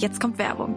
jetzt kommt Werbung.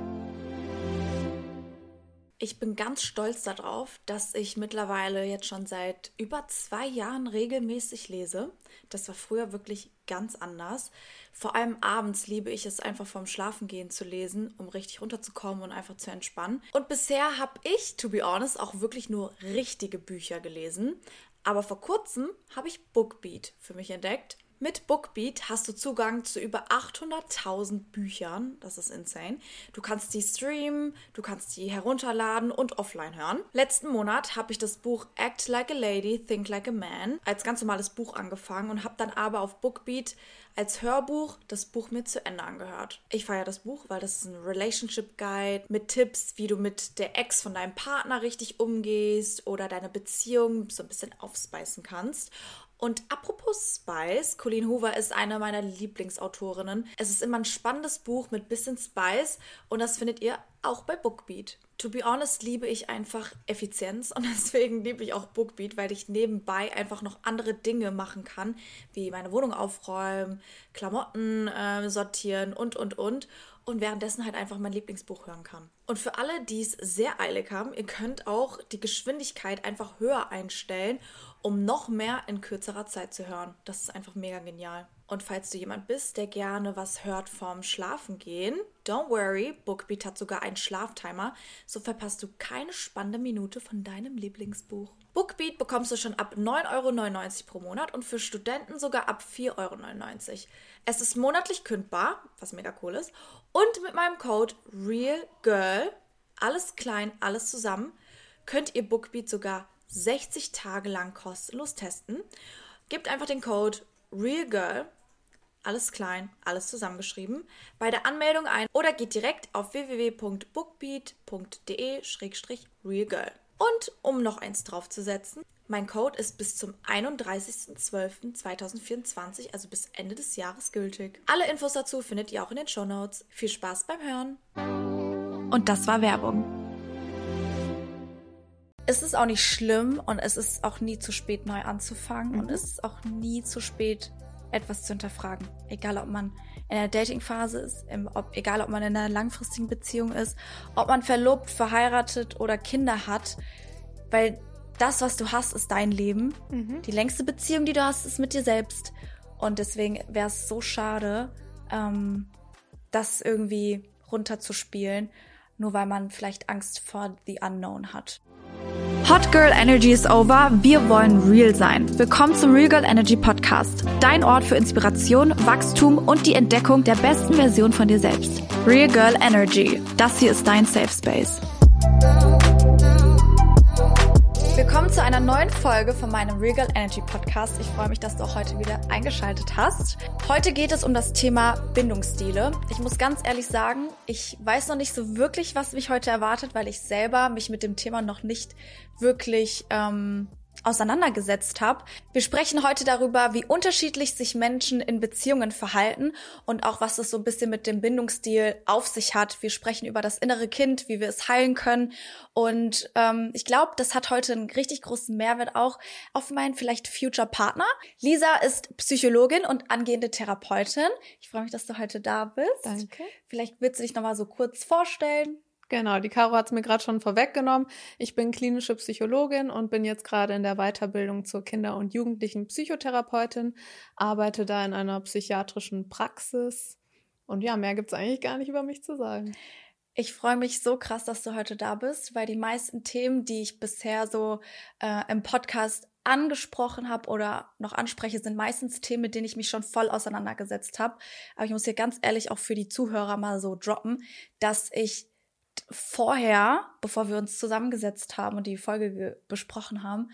Ich bin ganz stolz darauf, dass ich mittlerweile jetzt schon seit über zwei Jahren regelmäßig lese. Das war früher wirklich ganz anders. Vor allem abends liebe ich es einfach vorm Schlafengehen zu lesen, um richtig runterzukommen und einfach zu entspannen. Und bisher habe ich, to be honest, auch wirklich nur richtige Bücher gelesen. Aber vor kurzem habe ich Bookbeat für mich entdeckt. Mit Bookbeat hast du Zugang zu über 800.000 Büchern. Das ist insane. Du kannst die streamen, du kannst die herunterladen und offline hören. Letzten Monat habe ich das Buch Act Like a Lady, Think Like a Man als ganz normales Buch angefangen und habe dann aber auf Bookbeat als Hörbuch das Buch mir zu Ende angehört. Ich feiere das Buch, weil das ist ein Relationship Guide mit Tipps, wie du mit der Ex von deinem Partner richtig umgehst oder deine Beziehung so ein bisschen aufspeisen kannst. Und apropos Spice, Colleen Hoover ist eine meiner Lieblingsautorinnen. Es ist immer ein spannendes Buch mit bisschen Spice und das findet ihr auch bei Bookbeat. To be honest, liebe ich einfach Effizienz und deswegen liebe ich auch Bookbeat, weil ich nebenbei einfach noch andere Dinge machen kann, wie meine Wohnung aufräumen, Klamotten äh, sortieren und, und, und und währenddessen halt einfach mein Lieblingsbuch hören kann. Und für alle, die es sehr eilig haben, ihr könnt auch die Geschwindigkeit einfach höher einstellen, um noch mehr in kürzerer Zeit zu hören. Das ist einfach mega genial. Und falls du jemand bist, der gerne was hört vorm Schlafen gehen, don't worry, Bookbeat hat sogar einen Schlaftimer, so verpasst du keine spannende Minute von deinem Lieblingsbuch. Bookbeat bekommst du schon ab 9,99 Euro pro Monat und für Studenten sogar ab 4,99 Euro. Es ist monatlich kündbar, was mega cool ist, und mit meinem Code REALGIRL, alles klein, alles zusammen, könnt ihr Bookbeat sogar 60 Tage lang kostenlos testen. Gebt einfach den Code REALGIRL, alles klein, alles zusammengeschrieben, bei der Anmeldung ein oder geht direkt auf www.bookbeat.de-realgirl. Und um noch eins draufzusetzen, mein Code ist bis zum 31.12.2024, also bis Ende des Jahres gültig. Alle Infos dazu findet ihr auch in den Show Notes. Viel Spaß beim Hören. Und das war Werbung. Es ist auch nicht schlimm und es ist auch nie zu spät, neu anzufangen. Mhm. Und es ist auch nie zu spät, etwas zu hinterfragen. Egal, ob man in der Datingphase ist, im, ob, egal, ob man in einer langfristigen Beziehung ist, ob man verlobt, verheiratet oder Kinder hat. Weil das, was du hast, ist dein Leben. Mhm. Die längste Beziehung, die du hast, ist mit dir selbst. Und deswegen wäre es so schade, ähm, das irgendwie runterzuspielen, nur weil man vielleicht Angst vor the unknown hat. Hot Girl Energy is over. Wir wollen real sein. Willkommen zum Real Girl Energy Podcast. Dein Ort für Inspiration, Wachstum und die Entdeckung der besten Version von dir selbst. Real Girl Energy. Das hier ist dein Safe Space. Willkommen zu einer neuen Folge von meinem Regal Energy Podcast. Ich freue mich, dass du auch heute wieder eingeschaltet hast. Heute geht es um das Thema Bindungsstile. Ich muss ganz ehrlich sagen, ich weiß noch nicht so wirklich, was mich heute erwartet, weil ich selber mich mit dem Thema noch nicht wirklich ähm, auseinandergesetzt habe. Wir sprechen heute darüber, wie unterschiedlich sich Menschen in Beziehungen verhalten und auch was es so ein bisschen mit dem Bindungsstil auf sich hat. Wir sprechen über das innere Kind, wie wir es heilen können. Und ähm, ich glaube, das hat heute einen richtig großen Mehrwert auch auf meinen vielleicht Future Partner. Lisa ist Psychologin und angehende Therapeutin. Ich freue mich, dass du heute da bist. Danke. Vielleicht willst du dich noch mal so kurz vorstellen. Genau, die Caro hat es mir gerade schon vorweggenommen. Ich bin klinische Psychologin und bin jetzt gerade in der Weiterbildung zur Kinder- und Jugendlichen Psychotherapeutin, arbeite da in einer psychiatrischen Praxis. Und ja, mehr gibt es eigentlich gar nicht über mich zu sagen. Ich freue mich so krass, dass du heute da bist, weil die meisten Themen, die ich bisher so äh, im Podcast angesprochen habe oder noch anspreche, sind meistens Themen, mit denen ich mich schon voll auseinandergesetzt habe. Aber ich muss hier ganz ehrlich auch für die Zuhörer mal so droppen, dass ich vorher, bevor wir uns zusammengesetzt haben und die Folge besprochen haben,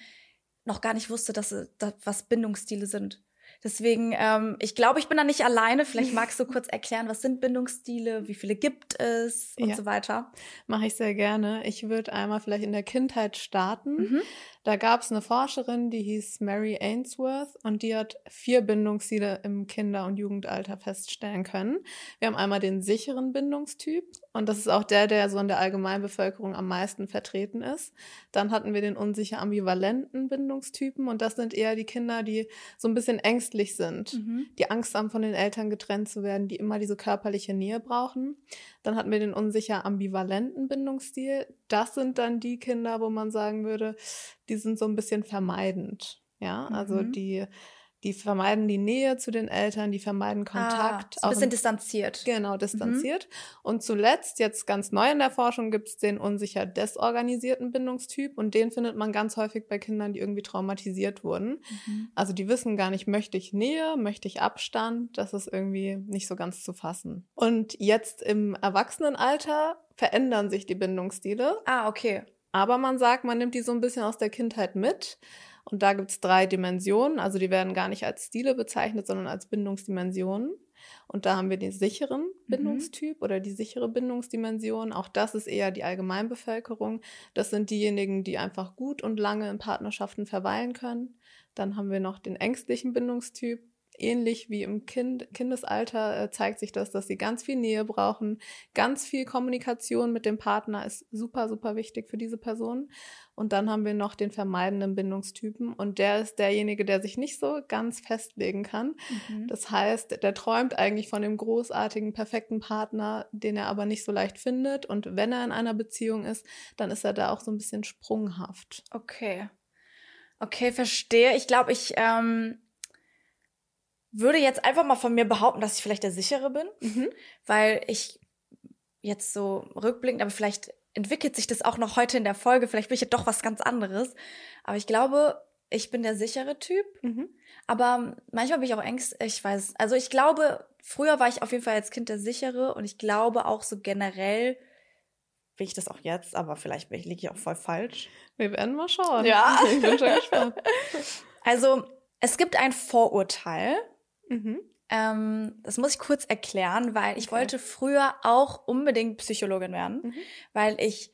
noch gar nicht wusste, dass, dass was Bindungsstile sind. Deswegen, ähm, ich glaube, ich bin da nicht alleine. Vielleicht magst du kurz erklären, was sind Bindungsstile, wie viele gibt es und ja, so weiter. Mache ich sehr gerne. Ich würde einmal vielleicht in der Kindheit starten. Mhm. Da gab es eine Forscherin, die hieß Mary Ainsworth und die hat vier Bindungsstile im Kinder- und Jugendalter feststellen können. Wir haben einmal den sicheren Bindungstyp und das ist auch der, der so in der Allgemeinbevölkerung am meisten vertreten ist. Dann hatten wir den unsicher ambivalenten Bindungstypen und das sind eher die Kinder, die so ein bisschen ängstlich sind, mhm. die Angst haben, von den Eltern getrennt zu werden, die immer diese körperliche Nähe brauchen. Dann hatten wir den unsicher ambivalenten Bindungsstil. Das sind dann die Kinder, wo man sagen würde, die sind so ein bisschen vermeidend. Ja, also mhm. die die vermeiden die Nähe zu den Eltern, die vermeiden ah, Kontakt. Ah, ein bisschen distanziert. Genau, distanziert. Mhm. Und zuletzt, jetzt ganz neu in der Forschung, gibt es den unsicher desorganisierten Bindungstyp und den findet man ganz häufig bei Kindern, die irgendwie traumatisiert wurden. Mhm. Also die wissen gar nicht, möchte ich Nähe, möchte ich Abstand, das ist irgendwie nicht so ganz zu fassen. Und jetzt im Erwachsenenalter verändern sich die Bindungsstile. Ah, okay. Aber man sagt, man nimmt die so ein bisschen aus der Kindheit mit. Und da gibt es drei Dimensionen. Also die werden gar nicht als Stile bezeichnet, sondern als Bindungsdimensionen. Und da haben wir den sicheren mhm. Bindungstyp mhm. oder die sichere Bindungsdimension. Auch das ist eher die Allgemeinbevölkerung. Das sind diejenigen, die einfach gut und lange in Partnerschaften verweilen können. Dann haben wir noch den ängstlichen Bindungstyp ähnlich wie im kind, Kindesalter äh, zeigt sich das, dass sie ganz viel Nähe brauchen. Ganz viel Kommunikation mit dem Partner ist super, super wichtig für diese Person. Und dann haben wir noch den vermeidenden Bindungstypen und der ist derjenige, der sich nicht so ganz festlegen kann. Mhm. Das heißt, der träumt eigentlich von dem großartigen, perfekten Partner, den er aber nicht so leicht findet. Und wenn er in einer Beziehung ist, dann ist er da auch so ein bisschen sprunghaft. Okay. Okay, verstehe. Ich glaube, ich ähm, würde jetzt einfach mal von mir behaupten, dass ich vielleicht der sichere bin, mhm. weil ich jetzt so rückblickend, aber vielleicht entwickelt sich das auch noch heute in der Folge, vielleicht bin ich ja doch was ganz anderes. Aber ich glaube, ich bin der sichere Typ. Mhm. Aber manchmal bin ich auch ängstlich, ich weiß. Also ich glaube, früher war ich auf jeden Fall als Kind der sichere und ich glaube auch so generell, bin ich das auch jetzt, aber vielleicht liege ich auch voll falsch. Wir werden mal schauen. Ja. Ich bin schon gespannt. Also, es gibt ein Vorurteil, Mhm. Ähm, das muss ich kurz erklären, weil ich okay. wollte früher auch unbedingt Psychologin werden, mhm. weil ich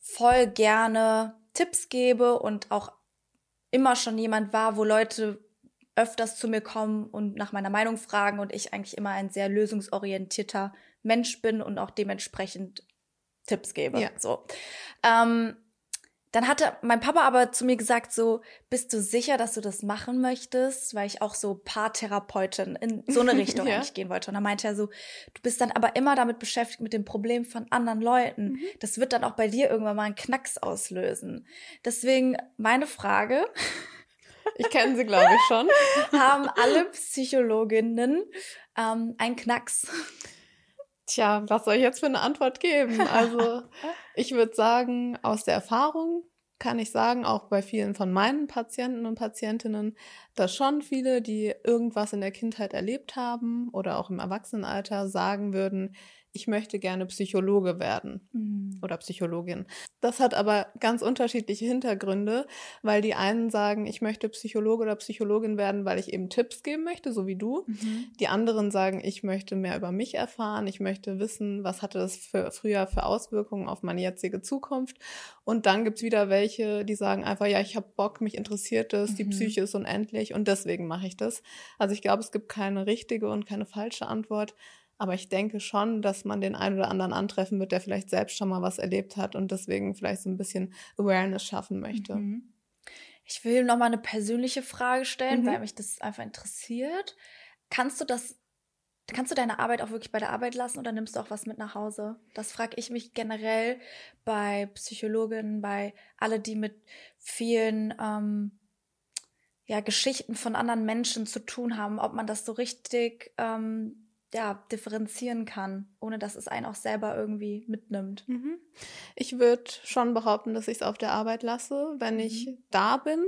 voll gerne Tipps gebe und auch immer schon jemand war, wo Leute öfters zu mir kommen und nach meiner Meinung fragen und ich eigentlich immer ein sehr lösungsorientierter Mensch bin und auch dementsprechend Tipps gebe. Ja. So. Ähm, dann hatte mein Papa aber zu mir gesagt, so, bist du sicher, dass du das machen möchtest? Weil ich auch so Paartherapeutin in so eine Richtung ja. eigentlich gehen wollte. Und dann meinte er so, du bist dann aber immer damit beschäftigt mit dem Problem von anderen Leuten. Mhm. Das wird dann auch bei dir irgendwann mal einen Knacks auslösen. Deswegen meine Frage. Ich kenne sie, glaube ich, schon. haben alle Psychologinnen ähm, einen Knacks? Tja, was soll ich jetzt für eine Antwort geben? Also, ich würde sagen, aus der Erfahrung kann ich sagen, auch bei vielen von meinen Patienten und Patientinnen, dass schon viele, die irgendwas in der Kindheit erlebt haben oder auch im Erwachsenenalter sagen würden, ich möchte gerne Psychologe werden mhm. oder Psychologin. Das hat aber ganz unterschiedliche Hintergründe, weil die einen sagen, ich möchte Psychologe oder Psychologin werden, weil ich eben Tipps geben möchte, so wie du. Mhm. Die anderen sagen, ich möchte mehr über mich erfahren, ich möchte wissen, was hatte das für, früher für Auswirkungen auf meine jetzige Zukunft. Und dann gibt's wieder welche, die sagen einfach, ja, ich habe Bock, mich interessiert es, mhm. die Psyche ist unendlich und deswegen mache ich das. Also ich glaube, es gibt keine richtige und keine falsche Antwort. Aber ich denke schon, dass man den einen oder anderen antreffen wird, der vielleicht selbst schon mal was erlebt hat und deswegen vielleicht so ein bisschen Awareness schaffen möchte. Mhm. Ich will noch mal eine persönliche Frage stellen, mhm. weil mich das einfach interessiert. Kannst du das, kannst du deine Arbeit auch wirklich bei der Arbeit lassen oder nimmst du auch was mit nach Hause? Das frage ich mich generell bei Psychologinnen, bei alle, die mit vielen ähm, ja, Geschichten von anderen Menschen zu tun haben, ob man das so richtig ähm, ja, differenzieren kann, ohne dass es einen auch selber irgendwie mitnimmt. Mhm. Ich würde schon behaupten, dass ich es auf der Arbeit lasse. Wenn mhm. ich da bin,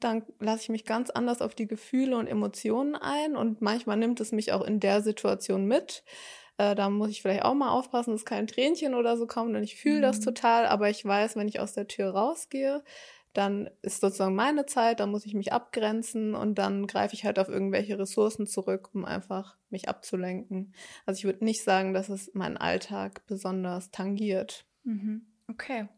dann lasse ich mich ganz anders auf die Gefühle und Emotionen ein und manchmal nimmt es mich auch in der Situation mit. Äh, da muss ich vielleicht auch mal aufpassen, dass kein Tränchen oder so kommt und ich fühle mhm. das total, aber ich weiß, wenn ich aus der Tür rausgehe, dann ist sozusagen meine Zeit, dann muss ich mich abgrenzen und dann greife ich halt auf irgendwelche Ressourcen zurück, um einfach mich abzulenken. Also ich würde nicht sagen, dass es meinen Alltag besonders tangiert. Mhm. Okay.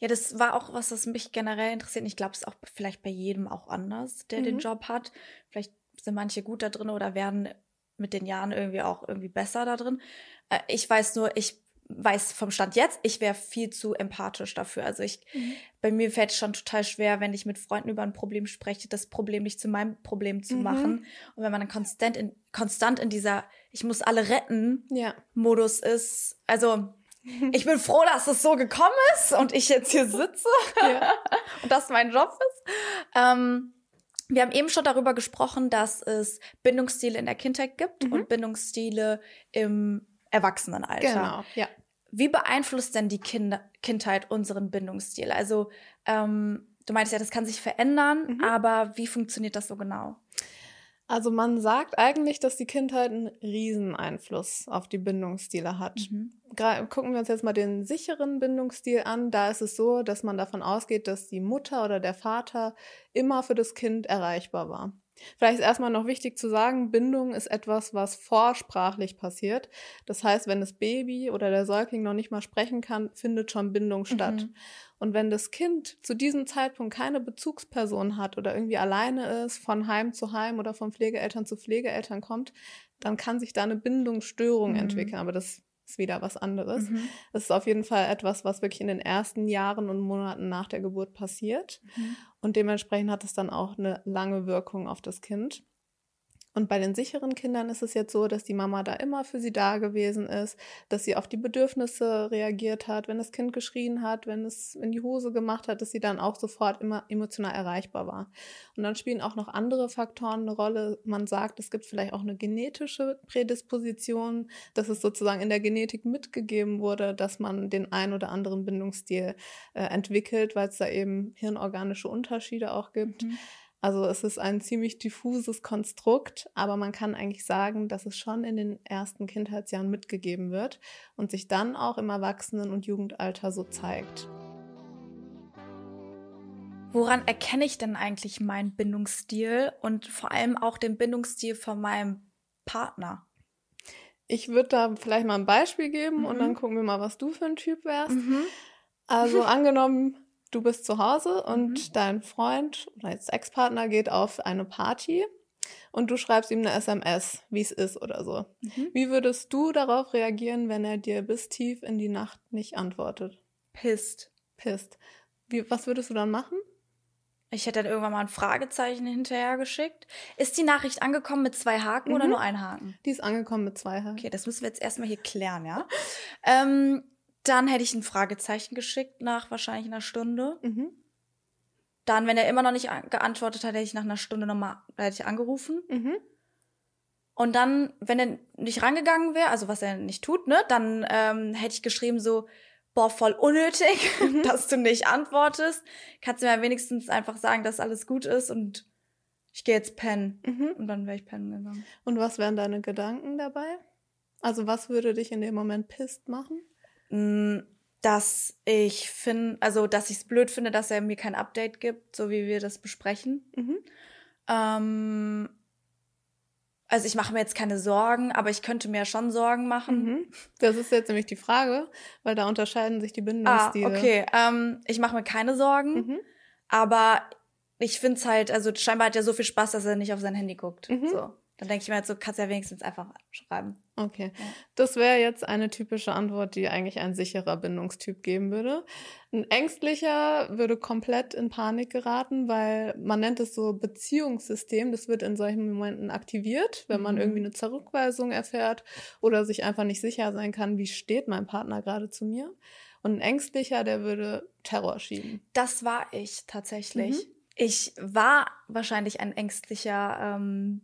Ja, das war auch was, was mich generell interessiert. Ich glaube, es ist auch vielleicht bei jedem auch anders, der den Mhm. Job hat. Vielleicht sind manche gut da drin oder werden mit den Jahren irgendwie auch irgendwie besser da drin. Äh, Ich weiß nur, ich weiß vom Stand jetzt, ich wäre viel zu empathisch dafür. Also ich, bei mir fällt es schon total schwer, wenn ich mit Freunden über ein Problem spreche, das Problem nicht zu meinem Problem zu Mhm. machen. Und wenn man dann konstant in, konstant in dieser, ich muss alle retten, Ja. Modus ist. Also, ich bin froh, dass es so gekommen ist und ich jetzt hier sitze ja. und das mein Job ist. Ähm, wir haben eben schon darüber gesprochen, dass es Bindungsstile in der Kindheit gibt Mhm. und Bindungsstile im Erwachsenenalter. Genau. Ja. Wie beeinflusst denn die Kinder Kindheit unseren Bindungsstil? Also, ähm, du meinst ja, das kann sich verändern, Mhm. aber wie funktioniert das so genau? Also man sagt eigentlich, dass die Kindheit einen riesen Einfluss auf die Bindungsstile hat. Mhm. Gucken wir uns jetzt mal den sicheren Bindungsstil an. Da ist es so, dass man davon ausgeht, dass die Mutter oder der Vater immer für das Kind erreichbar war. Vielleicht ist erstmal noch wichtig zu sagen, Bindung ist etwas, was vorsprachlich passiert. Das heißt, wenn das Baby oder der Säugling noch nicht mal sprechen kann, findet schon Bindung statt. Mhm. Und wenn das Kind zu diesem Zeitpunkt keine Bezugsperson hat oder irgendwie alleine ist, von Heim zu Heim oder von Pflegeeltern zu Pflegeeltern kommt, dann kann sich da eine Bindungsstörung Mhm. entwickeln. Aber das ist wieder was anderes. Mhm. Das ist auf jeden Fall etwas, was wirklich in den ersten Jahren und Monaten nach der Geburt passiert. Mhm. Und dementsprechend hat es dann auch eine lange Wirkung auf das Kind. Und bei den sicheren Kindern ist es jetzt so, dass die Mama da immer für sie da gewesen ist, dass sie auf die Bedürfnisse reagiert hat, wenn das Kind geschrien hat, wenn es in die Hose gemacht hat, dass sie dann auch sofort immer emotional erreichbar war. Und dann spielen auch noch andere Faktoren eine Rolle. Man sagt, es gibt vielleicht auch eine genetische Prädisposition, dass es sozusagen in der Genetik mitgegeben wurde, dass man den ein oder anderen Bindungsstil äh, entwickelt, weil es da eben hirnorganische Unterschiede auch gibt. Mhm. Also es ist ein ziemlich diffuses Konstrukt, aber man kann eigentlich sagen, dass es schon in den ersten Kindheitsjahren mitgegeben wird und sich dann auch im Erwachsenen- und Jugendalter so zeigt. Woran erkenne ich denn eigentlich meinen Bindungsstil und vor allem auch den Bindungsstil von meinem Partner? Ich würde da vielleicht mal ein Beispiel geben und Mhm. dann gucken wir mal, was du für ein Typ wärst. Mhm. Also angenommen, du bist zu Hause und Mhm. dein Freund oder jetzt Ex-Partner geht auf eine Party und du schreibst ihm eine SMS, wie es ist oder so. Mhm. Wie würdest du darauf reagieren, wenn er dir bis tief in die Nacht nicht antwortet? Pisst. Pisst. Wie, was würdest du dann machen? Ich hätte dann irgendwann mal ein Fragezeichen hinterher geschickt. Ist die Nachricht angekommen mit zwei Haken oder Mhm. nur ein Haken? Die ist angekommen mit zwei Haken. Okay, das müssen wir jetzt erstmal hier klären, ja? ähm, dann hätte ich ein Fragezeichen geschickt nach wahrscheinlich einer Stunde. Mhm. Dann, wenn er immer noch nicht an- geantwortet hat, hätte ich nach einer Stunde nochmal, hätte ich angerufen. Mhm. Und dann, wenn er nicht rangegangen wäre, also was er nicht tut, ne, dann ähm, hätte ich geschrieben so, boah, voll unnötig, Mhm. dass du nicht antwortest. Kannst du mir wenigstens einfach sagen, dass alles gut ist und ich gehe jetzt pennen. Mhm. Und dann wäre ich pennen gegangen. Und was wären deine Gedanken dabei? Also was würde dich in dem Moment pisst machen? Mm, Dass ich finde, also dass ich es blöd finde, dass er mir kein Update gibt, so wie wir das besprechen. Mhm. Ähm, also ich mache mir jetzt keine Sorgen, aber ich könnte mir schon Sorgen machen. Mhm. Das ist jetzt nämlich die Frage, weil da unterscheiden sich die Ah, Bindungsstile. okay. Ähm, ich mache mir keine Sorgen, Mhm. aber ich finde es halt, also scheinbar hat er so viel Spaß, dass er nicht auf sein Handy guckt. Mhm. So. Dann denke ich mir halt so, kannst ja wenigstens einfach schreiben. Okay. Ja. Das wäre jetzt eine typische Antwort, die eigentlich ein sicherer Bindungstyp geben würde. Ein ängstlicher würde komplett in Panik geraten, weil man nennt es so Beziehungssystem. Das wird in solchen Momenten aktiviert, wenn man Mhm. irgendwie eine Zurückweisung erfährt oder sich einfach nicht sicher sein kann, wie steht mein Partner gerade zu mir. Und ein ängstlicher, der würde Terror schieben. Das war ich tatsächlich. Mhm. Ich war wahrscheinlich ein ängstlicher ähm,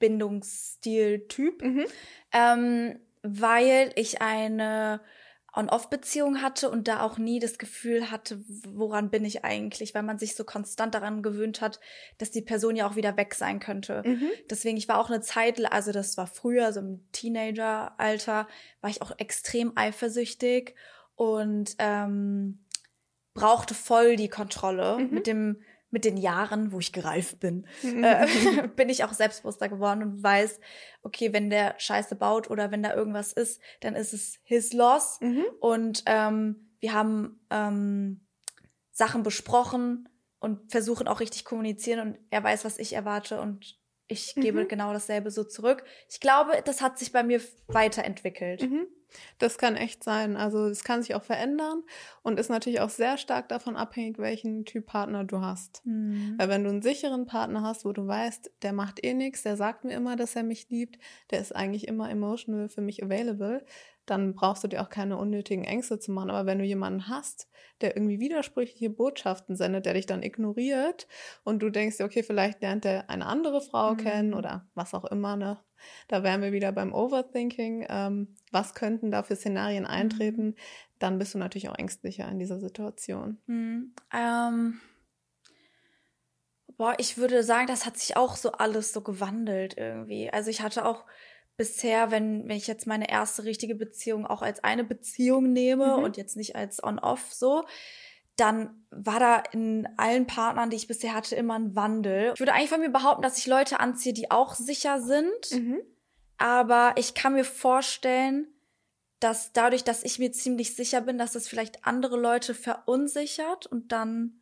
Bindungsstil-Typ, Mhm. ähm, weil ich eine On-Off-Beziehung hatte und da auch nie das Gefühl hatte, woran bin ich eigentlich, weil man sich so konstant daran gewöhnt hat, dass die Person ja auch wieder weg sein könnte. Mhm. Deswegen, ich war auch eine Zeit, also das war früher, so im Teenager-Alter, war ich auch extrem eifersüchtig und ähm, brauchte voll die Kontrolle. Mhm. Mit dem, mit den Jahren, wo ich gereift bin, Mhm. äh, bin ich auch selbstbewusster geworden und weiß, okay, wenn der Scheiße baut oder wenn da irgendwas ist, dann ist es his loss. Mhm. Und ähm, wir haben ähm, Sachen besprochen und versuchen auch richtig kommunizieren und er weiß, was ich erwarte und ich gebe Mhm. genau dasselbe so zurück. Ich glaube, das hat sich bei mir weiterentwickelt. Mhm. Das kann echt sein. Also es kann sich auch verändern und ist natürlich auch sehr stark davon abhängig, welchen Typ Partner du hast. Mhm. Weil wenn du einen sicheren Partner hast, wo du weißt, der macht eh nichts, der sagt mir immer, dass er mich liebt, der ist eigentlich immer emotional für mich available, dann brauchst du dir auch keine unnötigen Ängste zu machen. Aber wenn du jemanden hast, der irgendwie widersprüchliche Botschaften sendet, der dich dann ignoriert und du denkst, dir, okay, vielleicht lernt er eine andere Frau Mhm. kennen oder was auch immer, ne? Da wären wir wieder beim Overthinking. Ähm, was könnten da für Szenarien eintreten? Dann bist du natürlich auch ängstlicher in dieser Situation. Mhm. Ähm, boah, ich würde sagen, das hat sich auch so alles so gewandelt irgendwie. Also ich hatte auch bisher, wenn, wenn ich jetzt meine erste richtige Beziehung auch als eine Beziehung nehme Mhm. und jetzt nicht als On-Off so, dann war da in allen Partnern, die ich bisher hatte, immer ein Wandel. Ich würde eigentlich von mir behaupten, dass ich Leute anziehe, die auch sicher sind. Mhm. Aber ich kann mir vorstellen, dass dadurch, dass ich mir ziemlich sicher bin, dass das vielleicht andere Leute verunsichert und dann.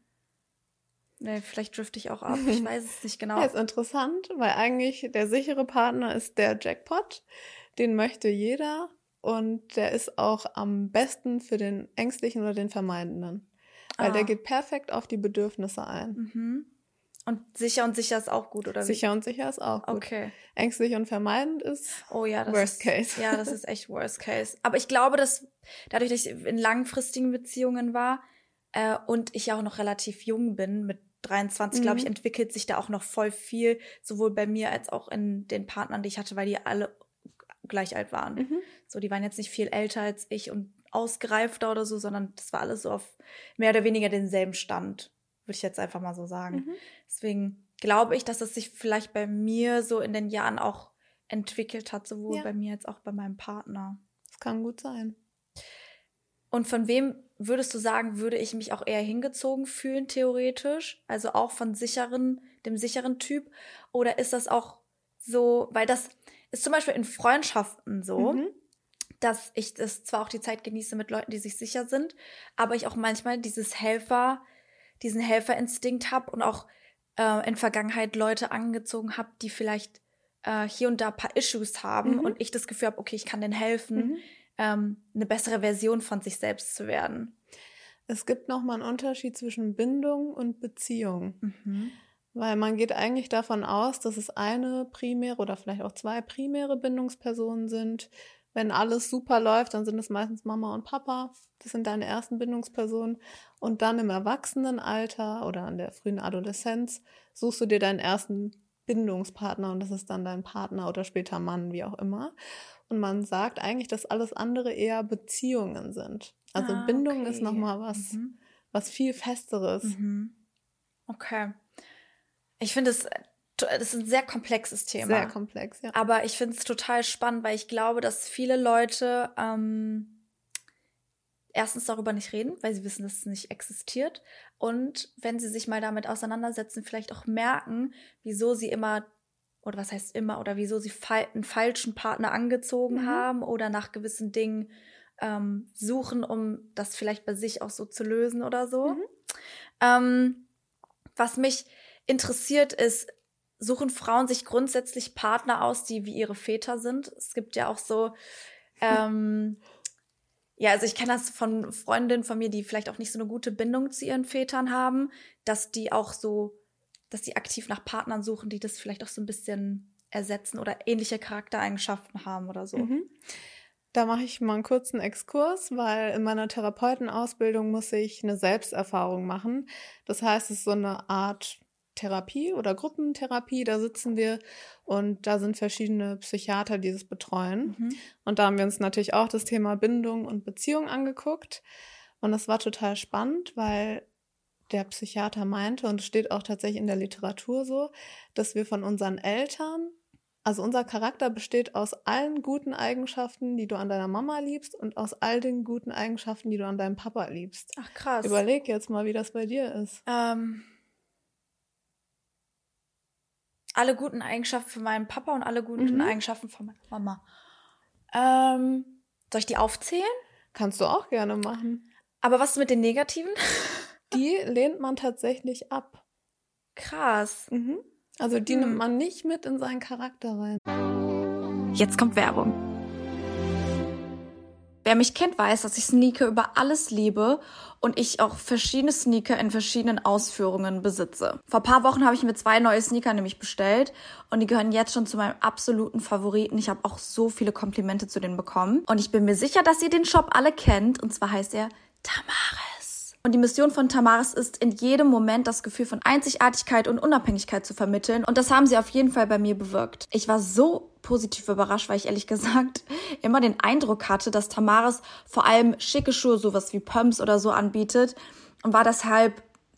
Nee, vielleicht drifte ich auch ab. Ich weiß es nicht genau. Ja, ist interessant, weil eigentlich der sichere Partner ist der Jackpot. Den möchte jeder und der ist auch am besten für den Ängstlichen oder den Vermeidenden. Weil Ah. der geht perfekt auf die Bedürfnisse ein. Mhm. Und sicher und sicher ist auch gut, oder wie? Sicher und sicher ist auch gut. Okay. Ängstlich und vermeidend ist Oh ja, das Worst ist, case. Ja, das ist echt Worst Case. Aber ich glaube, dass dadurch, dass ich in langfristigen Beziehungen war äh, und ich auch noch relativ jung bin, mit 23, glaube ich, Mhm. entwickelt sich da auch noch voll viel, sowohl bei mir als auch in den Partnern, die ich hatte, weil die alle gleich alt waren. Mhm. So, die waren jetzt nicht viel älter als ich und ausgereifter oder so, sondern das war alles so auf mehr oder weniger denselben Stand, würde ich jetzt einfach mal so sagen. Mhm. Deswegen glaube ich, dass es sich vielleicht bei mir so in den Jahren auch entwickelt hat, sowohl Ja. bei mir als auch bei meinem Partner. Das kann gut sein. Und von wem würdest du sagen, würde ich mich auch eher hingezogen fühlen, theoretisch? Also auch von sicheren, dem sicheren Typ? Oder ist das auch so, weil das ist zum Beispiel in Freundschaften so, Mhm. dass ich das zwar auch die Zeit genieße mit Leuten, die sich sicher sind, aber ich auch manchmal dieses Helfer, diesen Helferinstinkt habe und auch äh, in Vergangenheit Leute angezogen habe, die vielleicht äh, hier und da ein paar Issues haben Mhm. und ich das Gefühl habe, okay, ich kann denen helfen, Mhm. Ähm, eine bessere Version von sich selbst zu werden. Es gibt nochmal einen Unterschied zwischen Bindung und Beziehung. Weil man geht eigentlich davon aus, dass es eine primäre oder vielleicht auch zwei primäre Bindungspersonen sind. Wenn alles super läuft, dann sind es meistens Mama und Papa. Das sind deine ersten Bindungspersonen. Und dann im Erwachsenenalter oder in der frühen Adoleszenz suchst du dir deinen ersten Bindungspartner und das ist dann dein Partner oder später Mann, wie auch immer. Und man sagt eigentlich, dass alles andere eher Beziehungen sind. Also Ah, Bindung okay. ist nochmal was, Mhm. was viel Festeres. Mhm. Okay. Ich finde es, das ist ein sehr komplexes Thema. Sehr komplex, ja. Aber ich finde es total spannend, weil ich glaube, dass viele Leute ähm, erstens darüber nicht reden, weil sie wissen, dass es nicht existiert. Und wenn sie sich mal damit auseinandersetzen, vielleicht auch merken, wieso sie immer, oder was heißt immer, oder wieso sie einen falschen Partner angezogen Mhm. haben oder nach gewissen Dingen ähm, suchen, um das vielleicht bei sich auch so zu lösen oder so. Mhm. Ähm, was mich interessiert ist, suchen Frauen sich grundsätzlich Partner aus, die wie ihre Väter sind? Es gibt ja auch so, ähm, ja, also ich kenne das von Freundinnen von mir, die vielleicht auch nicht so eine gute Bindung zu ihren Vätern haben, dass die auch so, dass die aktiv nach Partnern suchen, die das vielleicht auch so ein bisschen ersetzen oder ähnliche Charaktereigenschaften haben oder so. Mhm. Da mache ich mal einen kurzen Exkurs, weil in meiner Therapeutenausbildung muss ich eine Selbsterfahrung machen. Das heißt, es ist so eine Art Therapie oder Gruppentherapie. Da sitzen wir und da sind verschiedene Psychiater, die das betreuen. Mhm. Und da haben wir uns natürlich auch das Thema Bindung und Beziehung angeguckt. Und das war total spannend, weil der Psychiater meinte, und es steht auch tatsächlich in der Literatur so, dass wir von unseren Eltern, also unser Charakter besteht aus allen guten Eigenschaften, die du an deiner Mama liebst und aus all den guten Eigenschaften, die du an deinem Papa liebst. Ach krass. Überleg jetzt mal, wie das bei dir ist. Ähm, alle guten Eigenschaften von meinem Papa und alle guten Mhm. Eigenschaften von meiner Mama. Ähm, soll ich die aufzählen? Kannst du auch gerne machen. Aber was ist mit den negativen? Die lehnt man tatsächlich ab. Krass. Mhm. Also die Hm. nimmt man nicht mit in seinen Charakter rein. Jetzt kommt Werbung. Wer mich kennt, weiß, dass ich Sneaker über alles liebe und ich auch verschiedene Sneaker in verschiedenen Ausführungen besitze. Vor paar Wochen habe ich mir zwei neue Sneaker nämlich bestellt und die gehören jetzt schon zu meinem absoluten Favoriten. Ich habe auch so viele Komplimente zu denen bekommen und ich bin mir sicher, dass ihr den Shop alle kennt und zwar heißt er Tamaris. Und die Mission von Tamaris ist, in jedem Moment das Gefühl von Einzigartigkeit und Unabhängigkeit zu vermitteln. Und das haben sie auf jeden Fall bei mir bewirkt. Ich war so positiv überrascht, weil ich ehrlich gesagt immer den Eindruck hatte, dass Tamaris vor allem schicke Schuhe, sowas wie Pumps oder so anbietet. Und war deshalb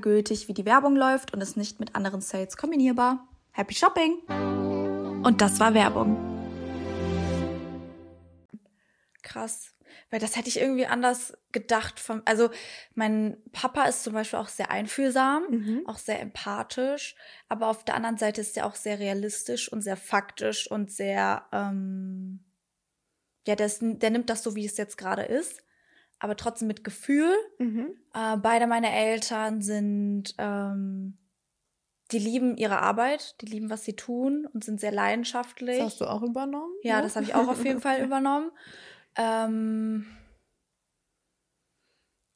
gültig, wie die Werbung läuft und ist nicht mit anderen Sales kombinierbar. Happy Shopping! Und das war Werbung. Krass. Weil das hätte ich irgendwie anders gedacht. Vom, also mein Papa ist zum Beispiel auch sehr einfühlsam, Mhm. auch sehr empathisch, aber auf der anderen Seite ist er auch sehr realistisch und sehr faktisch und sehr, ähm, ja, der, ist, der nimmt das so, wie es jetzt gerade ist, aber trotzdem mit Gefühl. Mhm. Äh, beide meine Eltern sind, ähm, die lieben ihre Arbeit, die lieben, was sie tun und sind sehr leidenschaftlich. Das hast du auch übernommen? Ja, ne? das habe ich auch auf jeden Fall übernommen. Ähm,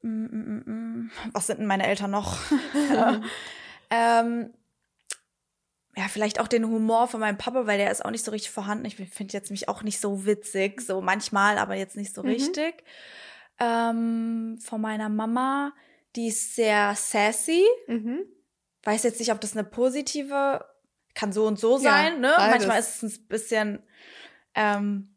mm, mm, mm. was sind denn meine Eltern noch? ähm, ja, vielleicht auch den Humor von meinem Papa, weil der ist auch nicht so richtig vorhanden. Ich finde jetzt mich auch nicht so witzig, so manchmal, aber jetzt nicht so Mhm. richtig. Ähm, von meiner Mama, die ist sehr sassy. Mhm. Weiß jetzt nicht, ob das eine positive, kann so und so Ja, sein, ne? beides. Manchmal ist es ein bisschen ähm,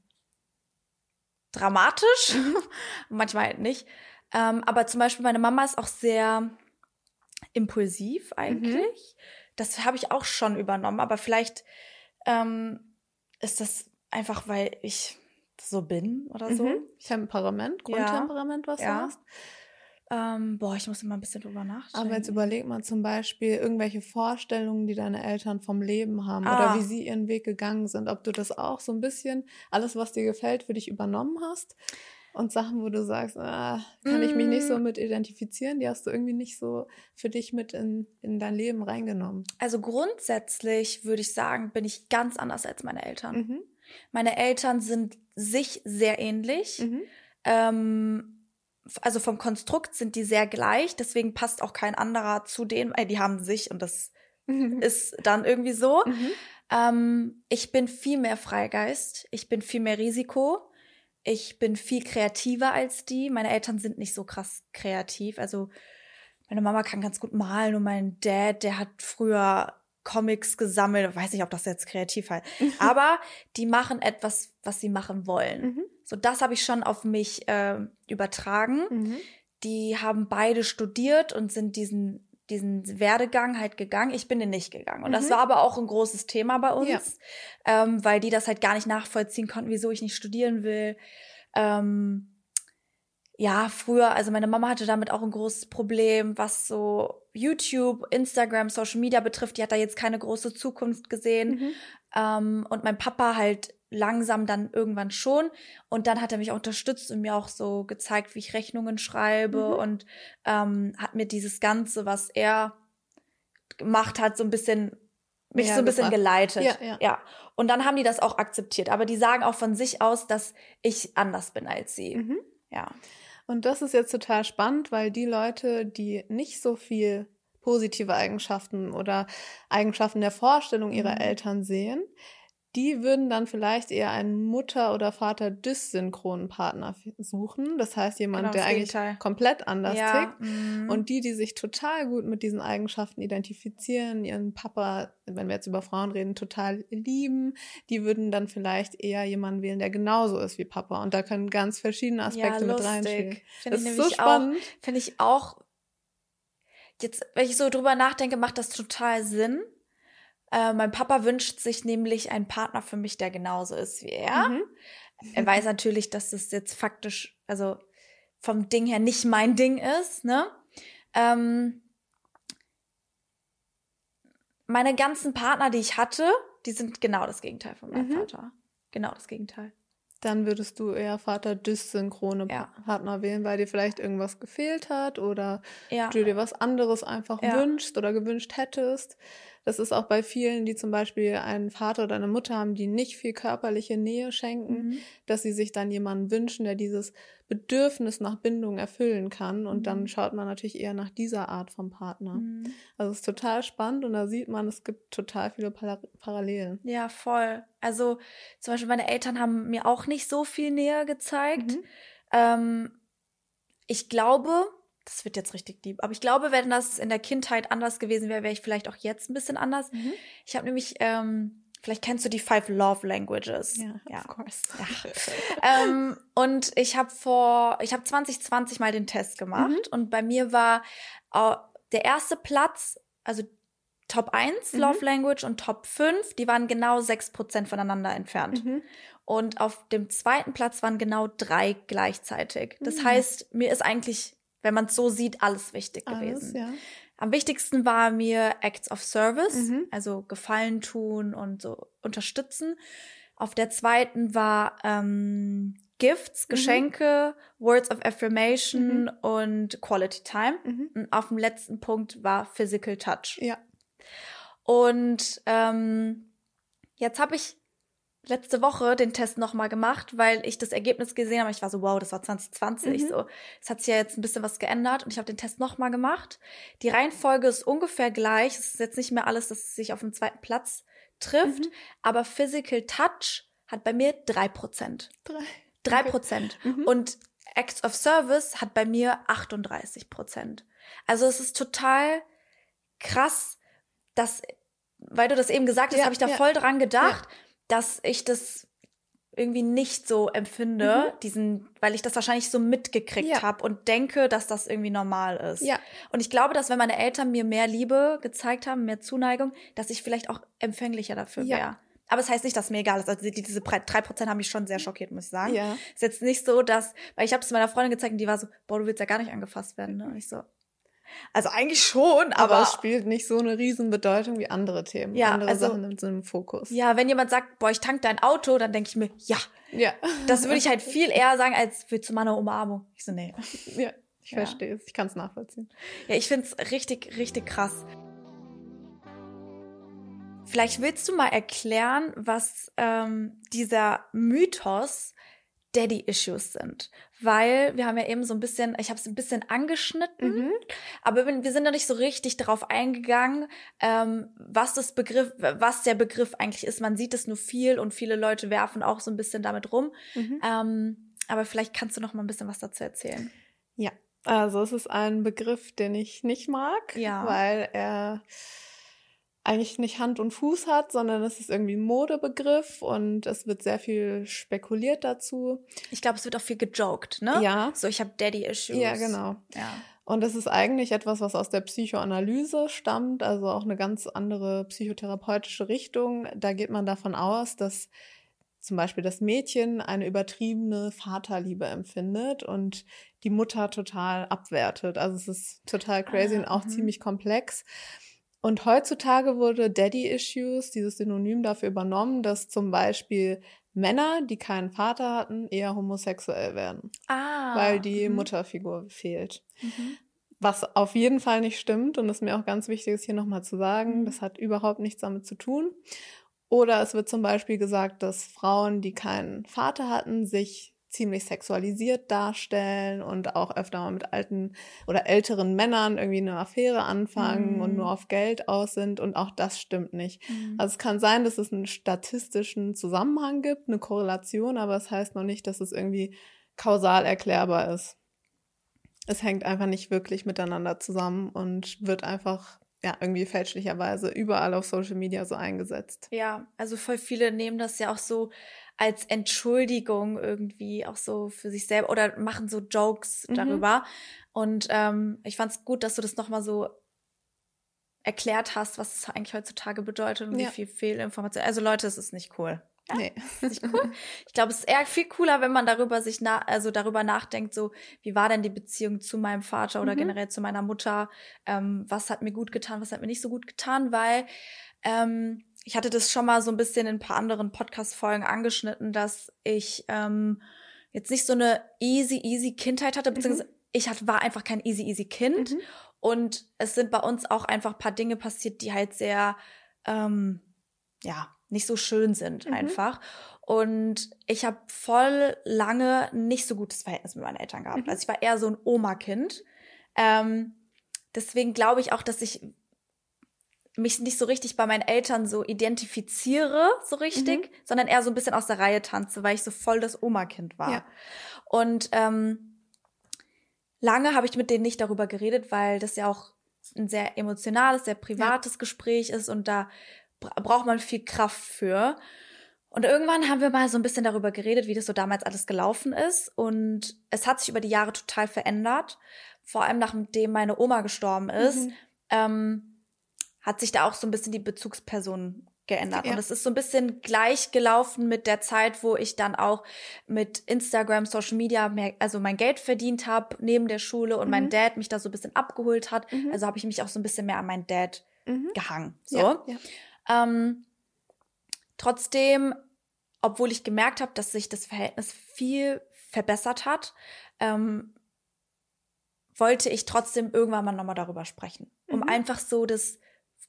dramatisch, manchmal halt nicht. Ähm, aber zum Beispiel meine Mama ist auch sehr impulsiv eigentlich. Das habe ich auch schon übernommen, aber vielleicht ähm, ist das einfach, weil ich so bin oder so. Mhm. Temperament, Ja. Grundtemperament, was Ja. du hast. Ähm, boah, ich muss immer ein bisschen drüber nachdenken. Aber jetzt überleg mal zum Beispiel irgendwelche Vorstellungen, die deine Eltern vom Leben haben Ah. oder wie sie ihren Weg gegangen sind. Ob du das auch so ein bisschen, alles, was dir gefällt, für dich übernommen hast. Und Sachen, wo du sagst, ah, kann ich mich nicht so Mm. mit identifizieren, die hast du irgendwie nicht so für dich mit in, in dein Leben reingenommen. Also grundsätzlich würde ich sagen, bin ich ganz anders als meine Eltern. Mhm. Meine Eltern sind sich sehr ähnlich. Mhm. Ähm, also vom Konstrukt sind die sehr gleich, deswegen passt auch kein anderer zu denen, weil die haben sich und das Mhm. ist dann irgendwie so. Mhm. Ähm, ich bin viel mehr Freigeist, ich bin viel mehr Risiko, ich bin viel kreativer als die. Meine Eltern sind nicht so krass kreativ. Also meine Mama kann ganz gut malen und mein Dad, der hat früher Comics gesammelt. Weiß nicht, ob das jetzt kreativ heißt. Aber die machen etwas, was sie machen wollen. Mhm. So, das habe ich schon auf mich äh, übertragen. Mhm. Die haben beide studiert und sind diesen diesen Werdegang halt gegangen. Ich bin den nicht gegangen. Und das Mhm. war aber auch ein großes Thema bei uns, Ja. ähm, weil die das halt gar nicht nachvollziehen konnten, wieso ich nicht studieren will. Ähm, ja, früher, also meine Mama hatte damit auch ein großes Problem, was so YouTube, Instagram, Social Media betrifft. Die hat da jetzt keine große Zukunft gesehen. Mhm. Ähm, und mein Papa halt langsam dann irgendwann schon. Und dann hat er mich auch unterstützt und mir auch so gezeigt, wie ich Rechnungen schreibe Mhm. und ähm, hat mir dieses Ganze, was er gemacht hat, so ein bisschen mich Näher so ein bisschen gebracht. geleitet. Ja, ja. Und dann haben die das auch akzeptiert. Aber die sagen auch von sich aus, dass ich anders bin als sie. Mhm. Ja. Und das ist jetzt total spannend, weil die Leute, die nicht so viel positive Eigenschaften oder Eigenschaften der Vorstellung ihrer Mhm. Eltern sehen, die würden dann vielleicht eher einen Mutter- oder Vater-Dys-synchronen Partner suchen. Das heißt, jemand, Genau, der eigentlich Gegenteil. komplett anders Ja, tickt. mm. Und die, die sich total gut mit diesen Eigenschaften identifizieren, ihren Papa, wenn wir jetzt über Frauen reden, total lieben, die würden dann vielleicht eher jemanden wählen, der genauso ist wie Papa. Und da können ganz verschiedene Aspekte mit reinspielen. Finde Das ich ist so nämlich spannend. auch. Finde ich auch. Jetzt, wenn ich so drüber nachdenke, macht das total Sinn. Äh, mein Papa wünscht sich nämlich einen Partner für mich, der genauso ist wie er. Mhm. Er weiß natürlich, dass das jetzt faktisch, also vom Ding her nicht mein Ding ist, ne? Ähm, meine ganzen Partner, die ich hatte, die sind genau das Gegenteil von meinem Mhm. Vater. Genau das Gegenteil. Dann würdest du eher Vater-Dys-synchrone Ja. Pa- Partner wählen, weil dir vielleicht irgendwas gefehlt hat oder Ja. du dir was anderes einfach Ja. wünschst oder gewünscht hättest. Das ist auch bei vielen, die zum Beispiel einen Vater oder eine Mutter haben, die nicht viel körperliche Nähe schenken, Mhm. dass sie sich dann jemanden wünschen, der dieses Bedürfnis nach Bindung erfüllen kann. Und dann Mhm. schaut man natürlich eher nach dieser Art vom Partner. Mhm. Also es ist total spannend und da sieht man, es gibt total viele Par Parallelen. Ja, voll. Also zum Beispiel meine Eltern haben mir auch nicht so viel Nähe gezeigt. Mhm. Ähm, ich glaube, das wird jetzt richtig deep, aber ich glaube, wenn das in der Kindheit anders gewesen wäre, wäre ich vielleicht auch jetzt ein bisschen anders. Mhm. Ich habe nämlich, ähm, vielleicht kennst du die Five Love Languages. Ja, ja. of course. ähm, und ich habe vor, ich habe 2020 mal den Test gemacht Mhm. und bei mir war äh, der erste Platz, also Top 1 Mhm. Love Language und Top 5, die waren genau 6% voneinander entfernt. Mhm. Und auf dem zweiten Platz waren genau drei gleichzeitig. Das Mhm. heißt, mir ist eigentlich, wenn man es so sieht, alles wichtig Alles, gewesen. ja. Am wichtigsten war mir Acts of Service, Mhm. also Gefallen tun und so unterstützen. Auf der zweiten war ähm, Gifts, Mhm. Geschenke, Words of Affirmation und Quality Time. Mhm. Und auf dem letzten Punkt war Physical Touch. Ja. Und ähm, jetzt habe ich letzte Woche den Test nochmal gemacht, weil ich das Ergebnis gesehen habe. Ich war so, wow, das war 2020. Mhm. So, es hat sich ja jetzt ein bisschen was geändert und ich habe den Test nochmal gemacht. Die Reihenfolge ist ungefähr gleich. Es ist jetzt nicht mehr alles, dass es sich auf dem zweiten Platz trifft, Mhm. aber Physical Touch hat bei mir 3%. Drei. 3%. Mhm. Und Acts of Service hat bei mir 38%. Also es ist total krass, dass, weil du das eben gesagt hast, Ja, habe ich da ja. voll dran gedacht, dass ich das irgendwie nicht so empfinde, diesen, weil ich das wahrscheinlich so mitgekriegt Mhm. Ja. habe und denke, dass das irgendwie normal ist. Ja. Und ich glaube, dass wenn meine Eltern mir mehr Liebe gezeigt haben, mehr Zuneigung, dass ich vielleicht auch empfänglicher dafür Ja. wäre. Aber es heißt nicht, dass mir egal ist. Also die- diese drei Prozent haben mich schon sehr schockiert, muss ich sagen. Ja. Ist jetzt nicht so, dass, weil ich habe es meiner Freundin gezeigt und die war so, boah, du willst ja gar nicht angefasst werden. Ne? Und ich so, also eigentlich schon, Aber, aber, es spielt nicht so eine Riesenbedeutung wie andere Themen. Ja, andere also- Sachen sind im Fokus. ja, wenn jemand sagt, boah, ich tank dein Auto, dann denke ich mir, ja, Ja. das würde ich halt viel eher sagen, als willst du mal eine Umarmung? Ich so, nee. ja. Ich Ja. verstehe es. Ich kann es nachvollziehen. Ja, ich find's richtig, richtig krass. Vielleicht willst du mal erklären, was ähm, dieser Mythos Daddy-Issues sind. Weil wir haben ja eben so ein bisschen, ich habe es ein bisschen angeschnitten, Mhm. aber wir sind da nicht so richtig darauf eingegangen, ähm, was das Begriff, was der Begriff eigentlich ist. Man sieht es nur viel und viele Leute werfen auch so ein bisschen damit rum. Mhm. Ähm, aber vielleicht kannst du noch mal ein bisschen was dazu erzählen. Ja, also es ist ein Begriff, den ich nicht mag, Ja. weil er eigentlich nicht Hand und Fuß hat, sondern es ist irgendwie ein Modebegriff und es wird sehr viel spekuliert dazu. Ich glaube, es wird auch viel gejoked, ne? Ja. So, ich habe Daddy-Issues. Ja, genau. Ja. Und es ist eigentlich etwas, was aus der Psychoanalyse stammt, also auch eine ganz andere psychotherapeutische Richtung. Da geht man davon aus, dass zum Beispiel das Mädchen eine übertriebene Vaterliebe empfindet und die Mutter total abwertet. Also es ist total crazy Ah, und auch mhm. ziemlich komplex. Und heutzutage wurde Daddy Issues, dieses Synonym dafür übernommen, dass zum Beispiel Männer, die keinen Vater hatten, eher homosexuell werden, Ah. weil die mhm. Mutterfigur fehlt. Mhm. Was auf jeden Fall nicht stimmt und es mir auch ganz wichtig ist, hier nochmal zu sagen, Mhm. das hat überhaupt nichts damit zu tun. Oder es wird zum Beispiel gesagt, dass Frauen, die keinen Vater hatten, sich ziemlich sexualisiert darstellen und auch öfter mal mit alten oder älteren Männern irgendwie eine Affäre anfangen mhm. und nur auf Geld aus sind und auch das stimmt nicht. Mhm. Also es kann sein, dass es einen statistischen Zusammenhang gibt, eine Korrelation, aber es das heißt noch nicht, dass es irgendwie kausal erklärbar ist. Es hängt einfach nicht wirklich miteinander zusammen und wird einfach ja, irgendwie fälschlicherweise überall auf Social Media so eingesetzt. Ja, also voll viele nehmen das ja auch so als Entschuldigung irgendwie auch so für sich selber oder machen so Jokes mhm. darüber. Und ähm, ich fand es gut, dass du das nochmal so erklärt hast, was es eigentlich heutzutage bedeutet und ja. wie viel Fehlinformation. Also Leute, es ist nicht cool. Ja, nee. Nicht cool. Ich glaube, es ist eher viel cooler, wenn man darüber sich na also darüber nachdenkt, so wie war denn die Beziehung zu meinem Vater oder mhm. generell zu meiner Mutter? Ähm, was hat mir gut getan, was hat mir nicht so gut getan? Weil ähm, ich hatte das schon mal so ein bisschen in ein paar anderen Podcast-Folgen angeschnitten, dass ich ähm, jetzt nicht so eine easy, easy Kindheit hatte, beziehungsweise mhm. ich hatte, war einfach kein easy, easy Kind. Mhm. Und es sind bei uns auch einfach paar Dinge passiert, die halt sehr, ähm, ja, nicht so schön sind mhm. einfach. Und ich habe voll lange nicht so gutes Verhältnis mit meinen Eltern gehabt. Mhm. Also ich war eher so ein Oma-Kind. Ähm, deswegen glaube ich auch, dass ich mich nicht so richtig bei meinen Eltern so identifiziere, so richtig, mhm. sondern eher so ein bisschen aus der Reihe tanze, weil ich so voll das Oma-Kind war. Ja. Und ähm, lange habe ich mit denen nicht darüber geredet, weil das ja auch ein sehr emotionales, sehr privates ja. Gespräch ist und da braucht man viel Kraft für. Und irgendwann haben wir mal so ein bisschen darüber geredet, wie das so damals alles gelaufen ist. Und es hat sich über die Jahre total verändert. Vor allem nachdem meine Oma gestorben ist. Mhm. Ähm, hat sich da auch so ein bisschen die Bezugsperson geändert. Ja. Und es ist so ein bisschen gleich gelaufen mit der Zeit, wo ich dann auch mit Instagram, Social Media mehr, also mein Geld verdient habe neben der Schule und mhm. mein Dad mich da so ein bisschen abgeholt hat. Mhm. Also habe ich mich auch so ein bisschen mehr an meinen Dad mhm. gehangen. So. Ja, ja. Ähm, trotzdem, obwohl ich gemerkt habe, dass sich das Verhältnis viel verbessert hat, ähm, wollte ich trotzdem irgendwann mal nochmal darüber sprechen, um mhm. einfach so das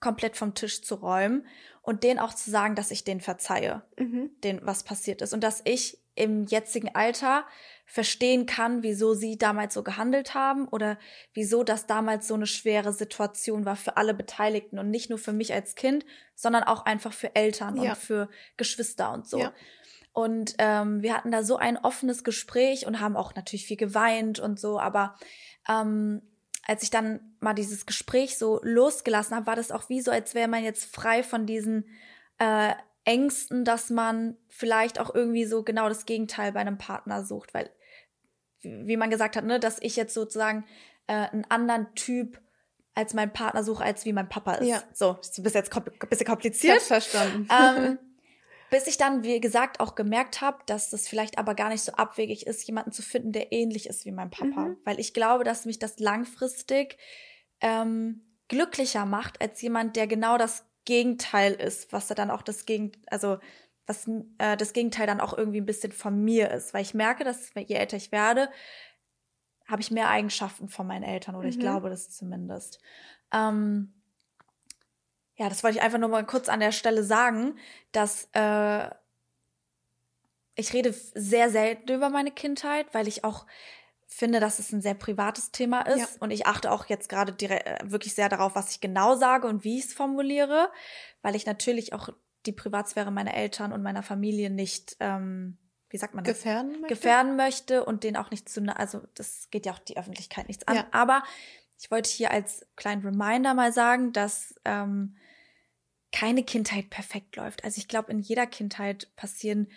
komplett vom Tisch zu räumen und denen auch zu sagen, dass ich denen verzeihe, mhm. denen was passiert ist und dass ich im jetzigen Alter verstehen kann, wieso sie damals so gehandelt haben oder wieso das damals so eine schwere Situation war für alle Beteiligten und nicht nur für mich als Kind, sondern auch einfach für Eltern ja. und für Geschwister und so. Ja. Und ähm, wir hatten da so ein offenes Gespräch und haben auch natürlich viel geweint und so, aber ähm, als ich dann mal dieses Gespräch so losgelassen habe, war das auch wie so, als wäre man jetzt frei von diesen äh, Ängsten, dass man vielleicht auch irgendwie so genau das Gegenteil bei einem Partner sucht, weil wie man gesagt hat, ne, dass ich jetzt sozusagen äh, einen anderen Typ als mein Partner suche, als wie mein Papa ist. Ja. So, ist bis jetzt ein bisschen kompliziert. Ich verstanden. Ähm, bis ich dann, wie gesagt, auch gemerkt habe, dass das vielleicht aber gar nicht so abwegig ist, jemanden zu finden, der ähnlich ist wie mein Papa. Mhm. Weil ich glaube, dass mich das langfristig ähm, glücklicher macht, als jemand, der genau das Gegenteil ist, was er dann auch das Gegenteil, also was äh, das Gegenteil dann auch irgendwie ein bisschen von mir ist. Weil ich merke, dass je älter ich werde, habe ich mehr Eigenschaften von meinen Eltern oder mhm. ich glaube das zumindest. Ähm, ja, das wollte ich einfach nur mal kurz an der Stelle sagen, dass äh, ich rede sehr selten über meine Kindheit, weil ich auch finde, dass es ein sehr privates Thema ist. Ja. Und ich achte auch jetzt gerade äh, wirklich sehr darauf, was ich genau sage und wie ich es formuliere, weil ich natürlich auch die Privatsphäre meiner Eltern und meiner Familie nicht, ähm, wie sagt man das? Gefährden möchte. Gefährden möchte und denen auch nicht zu, also das geht ja auch die Öffentlichkeit nichts an. Ja. Aber ich wollte hier als kleinen Reminder mal sagen, dass ähm, keine Kindheit perfekt läuft. Also ich glaube, in jeder Kindheit passieren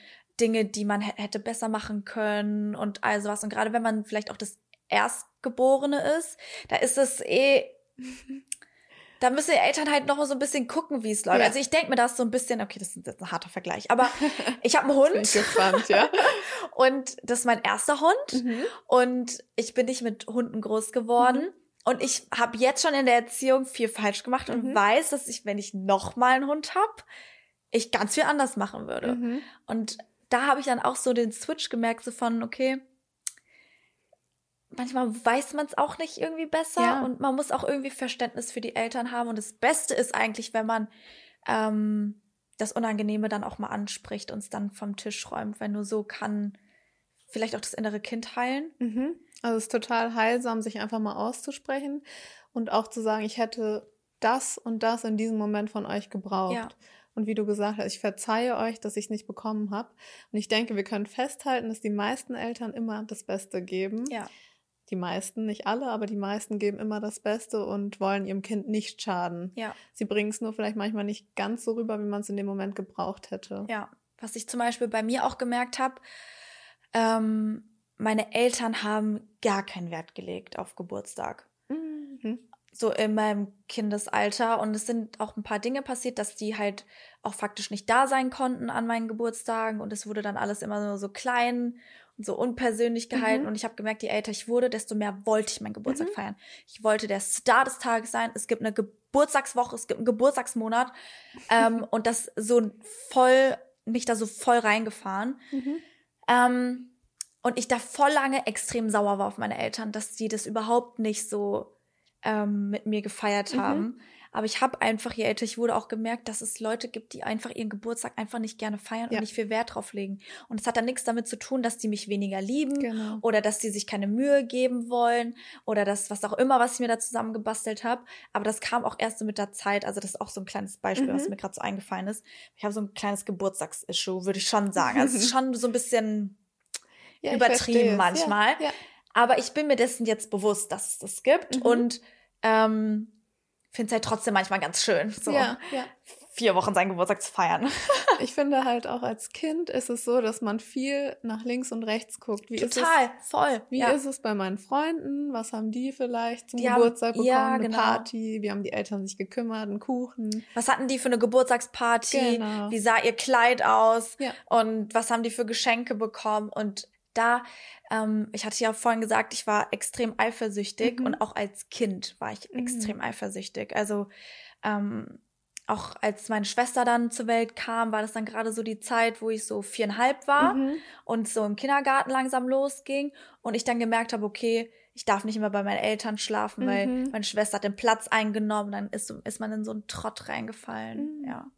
Dinge, die man hätte besser machen können und all sowas. Und gerade wenn man vielleicht auch das Erstgeborene ist, da ist es eh, da müssen die Eltern halt noch mal so ein bisschen gucken, wie es läuft. Ja. Also ich denke mir das so ein bisschen, okay, das ist jetzt ein harter Vergleich, aber ich habe einen Hund. Bin ich gespannt, ja. und das ist mein erster Hund. Mhm. Und ich bin nicht mit Hunden groß geworden. Mhm. Und ich habe jetzt schon in der Erziehung viel falsch gemacht und mhm. weiß, dass ich, wenn ich noch mal einen Hund hab, ich ganz viel anders machen würde. Mhm. Und da habe ich dann auch so den Switch gemerkt, so von, okay, manchmal weiß man es auch nicht irgendwie besser ja. und man muss auch irgendwie Verständnis für die Eltern haben. Und das Beste ist eigentlich, wenn man ähm, das Unangenehme dann auch mal anspricht und es dann vom Tisch räumt, weil nur so kann vielleicht auch das innere Kind heilen. Mhm. Also es ist total heilsam, sich einfach mal auszusprechen und auch zu sagen, ich hätte das und das in diesem Moment von euch gebraucht. Ja. Und wie du gesagt hast, ich verzeihe euch, dass ich es nicht bekommen habe. Und ich denke, wir können festhalten, dass die meisten Eltern immer das Beste geben. Ja. Die meisten, nicht alle, aber die meisten geben immer das Beste und wollen ihrem Kind nicht schaden. Ja. Sie bringen es nur vielleicht manchmal nicht ganz so rüber, wie man es in dem Moment gebraucht hätte. Ja. Was ich zum Beispiel bei mir auch gemerkt habe, ähm, meine Eltern haben gar keinen Wert gelegt auf Geburtstag. Mhm. So in meinem Kindesalter. Und es sind auch ein paar Dinge passiert, dass die halt auch faktisch nicht da sein konnten an meinen Geburtstagen. Und es wurde dann alles immer nur so klein und so unpersönlich gehalten. Mhm. Und ich habe gemerkt, je älter ich wurde, desto mehr wollte ich meinen Geburtstag Mhm. feiern. Ich wollte der Star des Tages sein. Es gibt eine Geburtstagswoche, es gibt einen Geburtstagsmonat. ähm, und das so voll, mich da so voll reingefahren. Mhm. Ähm, und ich da voll lange extrem sauer war auf meine Eltern, dass die das überhaupt nicht so ähm, mit mir gefeiert Mhm. haben. Aber ich habe einfach, je älter ich wurde, auch gemerkt, dass es Leute gibt, die einfach ihren Geburtstag einfach nicht gerne feiern Ja. und nicht viel Wert drauf legen. Und es hat dann nichts damit zu tun, dass die mich weniger lieben Genau. oder dass die sich keine Mühe geben wollen oder das, was auch immer, was ich mir da zusammengebastelt habe. Aber das kam auch erst so mit der Zeit. Also das ist auch so ein kleines Beispiel, was Mhm. mir gerade so eingefallen ist. Ich habe so ein kleines Geburtstagsissue, würde ich schon sagen. Also es ist schon so ein bisschen Ja, übertrieben manchmal. Ja, ja. aber ich bin mir dessen jetzt bewusst, dass es das gibt Mhm. und ähm, finde es halt trotzdem manchmal ganz schön, so Ja, ja. vier Wochen seinen Geburtstag zu feiern. Ich finde halt auch als Kind ist es so, dass man viel nach links und rechts guckt. Wie ist es, Total, voll. wie ja. ist es bei meinen Freunden? Was haben die vielleicht zum Die haben- Geburtstag bekommen? ja, Eine genau. Party? Wie haben die Eltern sich gekümmert? Einen Kuchen? Was hatten die für eine Geburtstagsparty? Genau. Wie sah ihr Kleid aus? Ja. Und was haben die für Geschenke bekommen? Und da, ähm, ich hatte ja vorhin gesagt, ich war extrem eifersüchtig Mhm. und auch als Kind war ich Mhm. extrem eifersüchtig. Also ähm, auch als meine Schwester dann zur Welt kam, war das dann gerade so die Zeit, wo ich so viereinhalb war Mhm. und so im Kindergarten langsam losging und ich dann gemerkt habe, okay, ich darf nicht immer bei meinen Eltern schlafen, weil Mhm. meine Schwester hat den Platz eingenommen, dann ist, ist man in so einen Trott reingefallen. Mhm. Ja.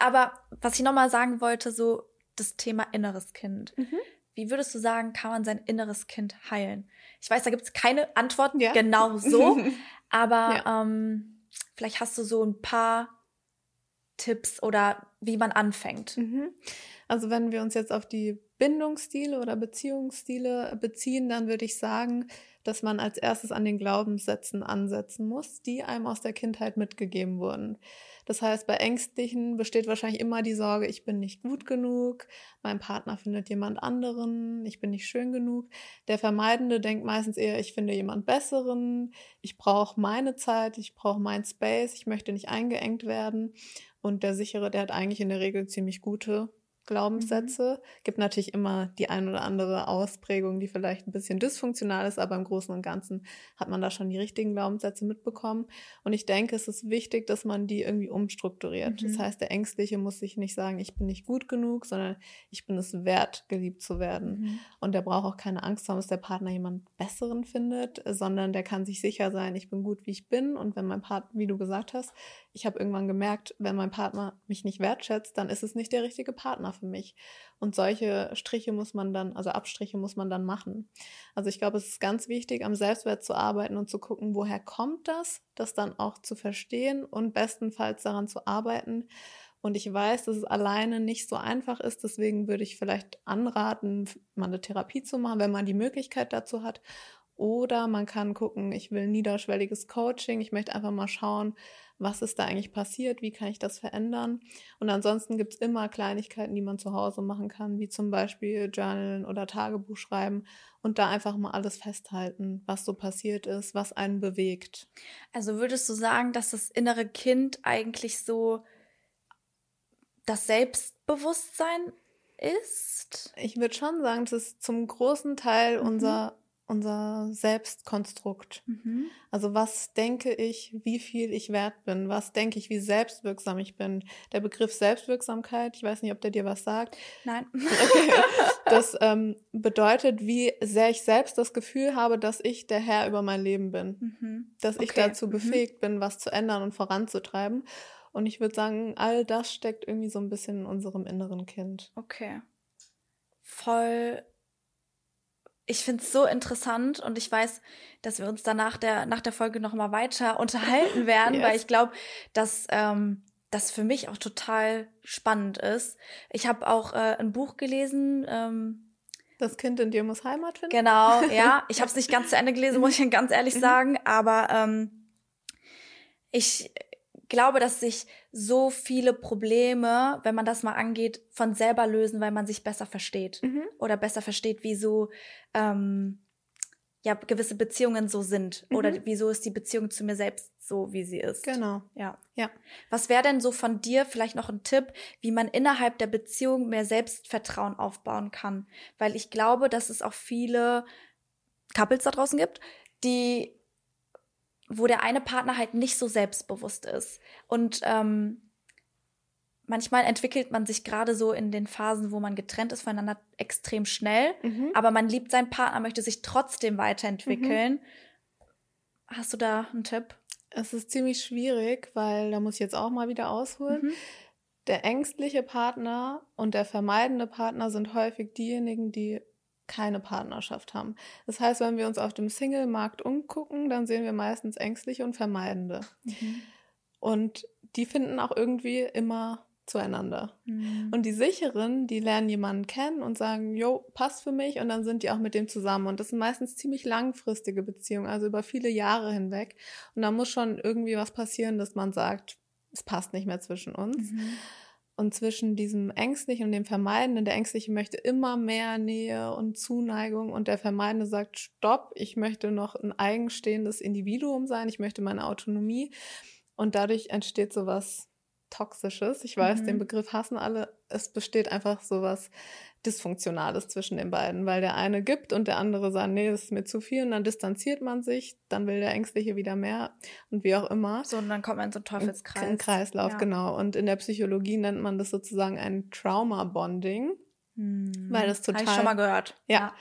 Aber was ich nochmal sagen wollte, so das Thema inneres Kind. Wie würdest du sagen, kann man sein inneres Kind heilen? Ich weiß, da gibt es keine Antwort Ja. genau so, aber Ja. ähm, vielleicht hast du so ein paar Tipps oder wie man anfängt. Mhm. Also wenn wir uns jetzt auf die Bindungsstile oder Beziehungsstile beziehen, dann würde ich sagen, dass man als erstes an den Glaubenssätzen ansetzen muss, die einem aus der Kindheit mitgegeben wurden. Das heißt, bei Ängstlichen besteht wahrscheinlich immer die Sorge, ich bin nicht gut genug, mein Partner findet jemand anderen, ich bin nicht schön genug. Der Vermeidende denkt meistens eher, ich finde jemand Besseren, ich brauche meine Zeit, ich brauche mein Space, ich möchte nicht eingeengt werden. Und der sichere, der hat eigentlich in der Regel ziemlich gute Glaubenssätze. Gibt natürlich immer die ein oder andere Ausprägung, die vielleicht ein bisschen dysfunktional ist, aber im Großen und Ganzen hat man da schon die richtigen Glaubenssätze mitbekommen. Und ich denke, es ist wichtig, dass man die irgendwie umstrukturiert. Mhm. Das heißt, der Ängstliche muss sich nicht sagen, ich bin nicht gut genug, sondern ich bin es wert, geliebt zu werden. Mhm. Und der braucht auch keine Angst haben, dass der Partner jemand Besseren findet, sondern der kann sich sicher sein, ich bin gut, wie ich bin. Und wenn mein Partner, wie du gesagt hast, ich habe irgendwann gemerkt, wenn mein Partner mich nicht wertschätzt, dann ist es nicht der richtige Partner für mich. Und solche Striche muss man dann, also Abstriche muss man dann machen. Also ich glaube, es ist ganz wichtig, am Selbstwert zu arbeiten und zu gucken, woher kommt das, das dann auch zu verstehen und bestenfalls daran zu arbeiten. Und ich weiß, dass es alleine nicht so einfach ist. Deswegen würde ich vielleicht anraten, mal eine Therapie zu machen, wenn man die Möglichkeit dazu hat. Oder man kann gucken, ich will niederschwelliges Coaching. Ich möchte einfach mal schauen, was ist da eigentlich passiert, wie kann ich das verändern. Und ansonsten gibt es immer Kleinigkeiten, die man zu Hause machen kann, wie zum Beispiel Journalen oder Tagebuch schreiben und da einfach mal alles festhalten, was so passiert ist, was einen bewegt. Also würdest du sagen, dass das innere Kind eigentlich so das Selbstbewusstsein ist? Ich würde schon sagen, das ist zum großen Teil Mhm. unser, unser Selbstkonstrukt. Also was denke ich, wie viel ich wert bin? Was denke ich, wie selbstwirksam ich bin? Der Begriff Selbstwirksamkeit, ich weiß nicht, ob der dir was sagt. Nein. Okay. Das ähm, bedeutet, wie sehr ich selbst das Gefühl habe, dass ich der Herr über mein Leben bin. Mhm. Dass ich Okay. dazu Mhm. befähigt bin, was zu ändern und voranzutreiben. Und ich würde sagen, all das steckt irgendwie so ein bisschen in unserem inneren Kind. Okay. Voll ich finde es so interessant und ich weiß, dass wir uns danach der, nach der Folge nochmal weiter unterhalten werden, yes. weil ich glaube, dass ähm, das für mich auch total spannend ist. Ich habe auch äh, ein Buch gelesen. Ähm, das Kind in dir muss Heimat finden. Genau, ja. Ich habe es nicht ganz zu Ende gelesen, muss ich ganz ehrlich mhm. sagen, aber ähm, ich glaube, dass sich so viele Probleme, wenn man das mal angeht, von selber lösen, weil man sich besser versteht mhm. oder besser versteht, wieso ähm, ja gewisse Beziehungen so sind mhm. oder wieso ist die Beziehung zu mir selbst so, wie sie ist. Genau. Ja. Ja. Was wäre denn so von dir vielleicht noch ein Tipp, wie man innerhalb der Beziehung mehr Selbstvertrauen aufbauen kann? Weil ich glaube, dass es auch viele Couples da draußen gibt, die wo der eine Partner halt nicht so selbstbewusst ist. Und ähm, manchmal entwickelt man sich gerade so in den Phasen, wo man getrennt ist voneinander, extrem schnell. Mhm. Aber man liebt seinen Partner, möchte sich trotzdem weiterentwickeln. Mhm. Hast du da einen Tipp? Es ist ziemlich schwierig, weil da muss ich jetzt auch mal wieder ausholen. Mhm. Der ängstliche Partner und der vermeidende Partner sind häufig diejenigen, die keine Partnerschaft haben. Das heißt, wenn wir uns auf dem Single-Markt umgucken, dann sehen wir meistens ängstliche und vermeidende. Mhm. Und die finden auch irgendwie immer zueinander. Mhm. Und die sicheren, die lernen jemanden kennen und sagen, jo, passt für mich und dann sind die auch mit dem zusammen. Und das sind meistens ziemlich langfristige Beziehungen, also über viele Jahre hinweg. Und da muss schon irgendwie was passieren, dass man sagt, es passt nicht mehr zwischen uns. Mhm. Und zwischen diesem Ängstlichen und dem Vermeidenden, der Ängstliche möchte immer mehr Nähe und Zuneigung und der Vermeidende sagt, stopp, ich möchte noch ein eigenstehendes Individuum sein, ich möchte meine Autonomie. Und dadurch entsteht sowas Toxisches. Ich weiß, mhm. den Begriff hassen alle. Es besteht einfach sowas Dysfunktionales zwischen den beiden, weil der eine gibt und der andere sagt, nee, das ist mir zu viel und dann distanziert man sich, dann will der Ängstliche wieder mehr und wie auch immer. So, und dann kommt man in so einen Teufelskreis. Ein Kreislauf, ja. genau. Und in der Psychologie nennt man das sozusagen ein Trauma-Bonding, hm. weil das total... Habe ich schon mal gehört. ja. ja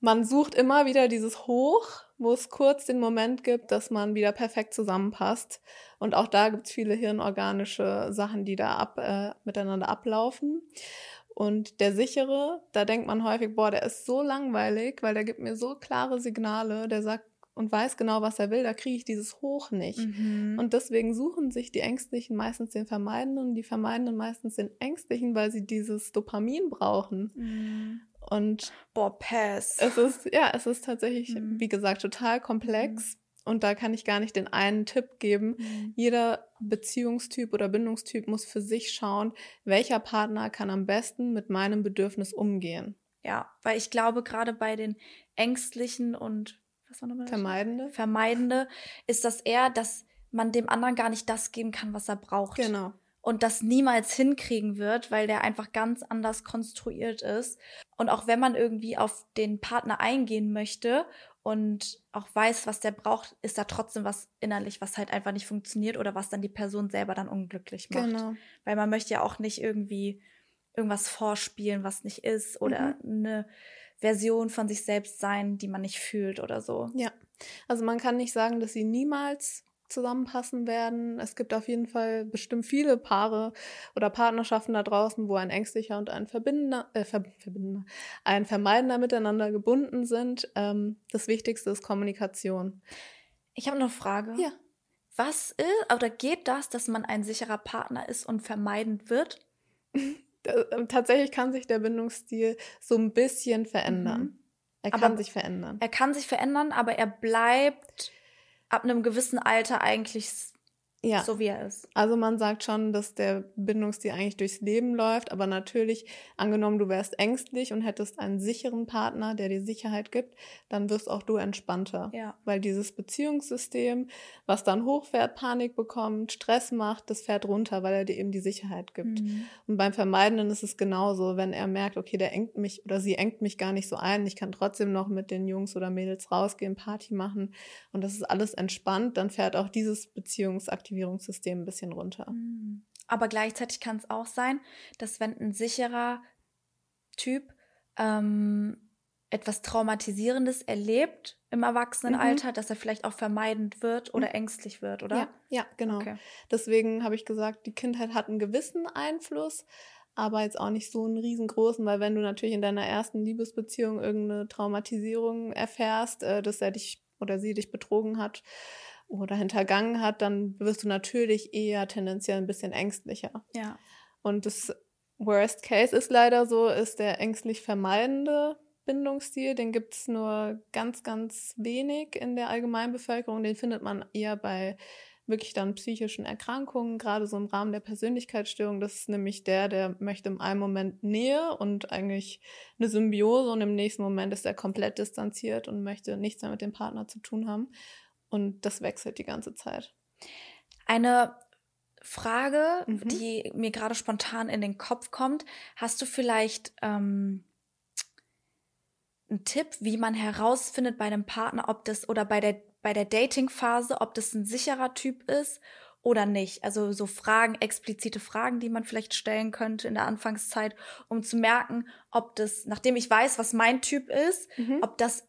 man sucht immer wieder dieses Hoch, wo es kurz den Moment gibt, dass man wieder perfekt zusammenpasst. Und auch da gibt es viele hirnorganische Sachen, die da ab, äh, miteinander ablaufen. Und der sichere, da denkt man häufig, boah, der ist so langweilig, weil der gibt mir so klare Signale, der sagt und weiß genau, was er will, da kriege ich dieses Hoch nicht. Mhm. Und deswegen suchen sich die Ängstlichen meistens den Vermeidenden und die Vermeidenden meistens den Ängstlichen, weil sie dieses Dopamin brauchen. Mhm. Und boah, pass. Es ist, ja, es ist tatsächlich, mhm. wie gesagt, total komplex. Und da kann ich gar nicht den einen Tipp geben. Mhm. Jeder Beziehungstyp oder Bindungstyp muss für sich schauen, welcher Partner kann am besten mit meinem Bedürfnis umgehen. Ja, weil ich glaube, gerade bei den ängstlichen und was war nochmal? Vermeidende. Vermeidende ist das eher, dass man dem anderen gar nicht das geben kann, was er braucht. Genau. Und das niemals hinkriegen wird, weil der einfach ganz anders konstruiert ist. Und auch wenn man irgendwie auf den Partner eingehen möchte und auch weiß, was der braucht, ist da trotzdem was innerlich, was halt einfach nicht funktioniert oder was dann die Person selber dann unglücklich macht. Genau. Weil man möchte ja auch nicht irgendwie irgendwas vorspielen, was nicht ist oder mhm. eine Version von sich selbst sein, die man nicht fühlt oder so. Ja. Also man kann nicht sagen, dass sie niemals zusammenpassen werden. Es gibt auf jeden Fall bestimmt viele Paare oder Partnerschaften da draußen, wo ein ängstlicher und ein verbindender, äh, ver verbindender ein vermeidender miteinander gebunden sind. Ähm, das Wichtigste ist Kommunikation. Ich habe noch eine Frage. Ja. Was ist oder geht das, dass man ein sicherer Partner ist und vermeidend wird? Äh, tatsächlich kann sich der Bindungsstil so ein bisschen verändern. Mhm. Er kann aber sich verändern. Er kann sich verändern, aber er bleibt ab einem gewissen Alter eigentlich ja. so wie er ist. Also man sagt schon, dass der Bindungsstil eigentlich durchs Leben läuft, aber natürlich, angenommen, du wärst ängstlich und hättest einen sicheren Partner, der dir Sicherheit gibt, dann wirst auch du entspannter. Ja. Weil dieses Beziehungssystem, was dann hochfährt, Panik bekommt, Stress macht, das fährt runter, weil er dir eben die Sicherheit gibt. Mhm. Und beim Vermeidenden ist es genauso, wenn er merkt, okay, der engt mich oder sie engt mich gar nicht so ein, ich kann trotzdem noch mit den Jungs oder Mädels rausgehen, Party machen und das ist alles entspannt, dann fährt auch dieses Beziehungsaktivität Aktivierungssystem ein bisschen runter. Hm. Aber gleichzeitig kann es auch sein, dass wenn ein sicherer Typ ähm, etwas Traumatisierendes erlebt im Erwachsenenalter, mhm. dass er vielleicht auch vermeidend wird oder mhm. ängstlich wird, oder? Ja, ja genau. Okay. Deswegen habe ich gesagt, die Kindheit hat einen gewissen Einfluss, aber jetzt auch nicht so einen riesengroßen, weil wenn du natürlich in deiner ersten Liebesbeziehung irgendeine Traumatisierung erfährst, äh, dass er dich oder sie dich betrogen hat oder hintergangen hat, dann wirst du natürlich eher tendenziell ein bisschen ängstlicher. Ja. Und das Worst Case ist leider so, ist der ängstlich vermeidende Bindungsstil. Den gibt es nur ganz, ganz wenig in der Allgemeinbevölkerung. Den findet man eher bei wirklich dann psychischen Erkrankungen, gerade so im Rahmen der Persönlichkeitsstörung. Das ist nämlich der, der möchte im einen Moment Nähe und eigentlich eine Symbiose und im nächsten Moment ist er komplett distanziert und möchte nichts mehr mit dem Partner zu tun haben. Und das wechselt die ganze Zeit. Eine Frage, mhm. die mir gerade spontan in den Kopf kommt. Hast du vielleicht ähm, einen Tipp, wie man herausfindet bei einem Partner, ob das oder bei der bei der Dating-Phase, ob das ein sicherer Typ ist oder nicht. Also so Fragen, explizite Fragen, die man vielleicht stellen könnte in der Anfangszeit, um zu merken, ob das, nachdem ich weiß, was mein Typ ist, mhm. ob das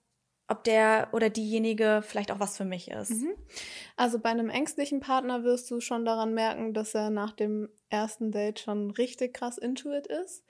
ob der oder diejenige vielleicht auch was für mich ist. Mhm. Also bei einem ängstlichen Partner wirst du schon daran merken, dass er nach dem ersten Date schon richtig krass into it ist.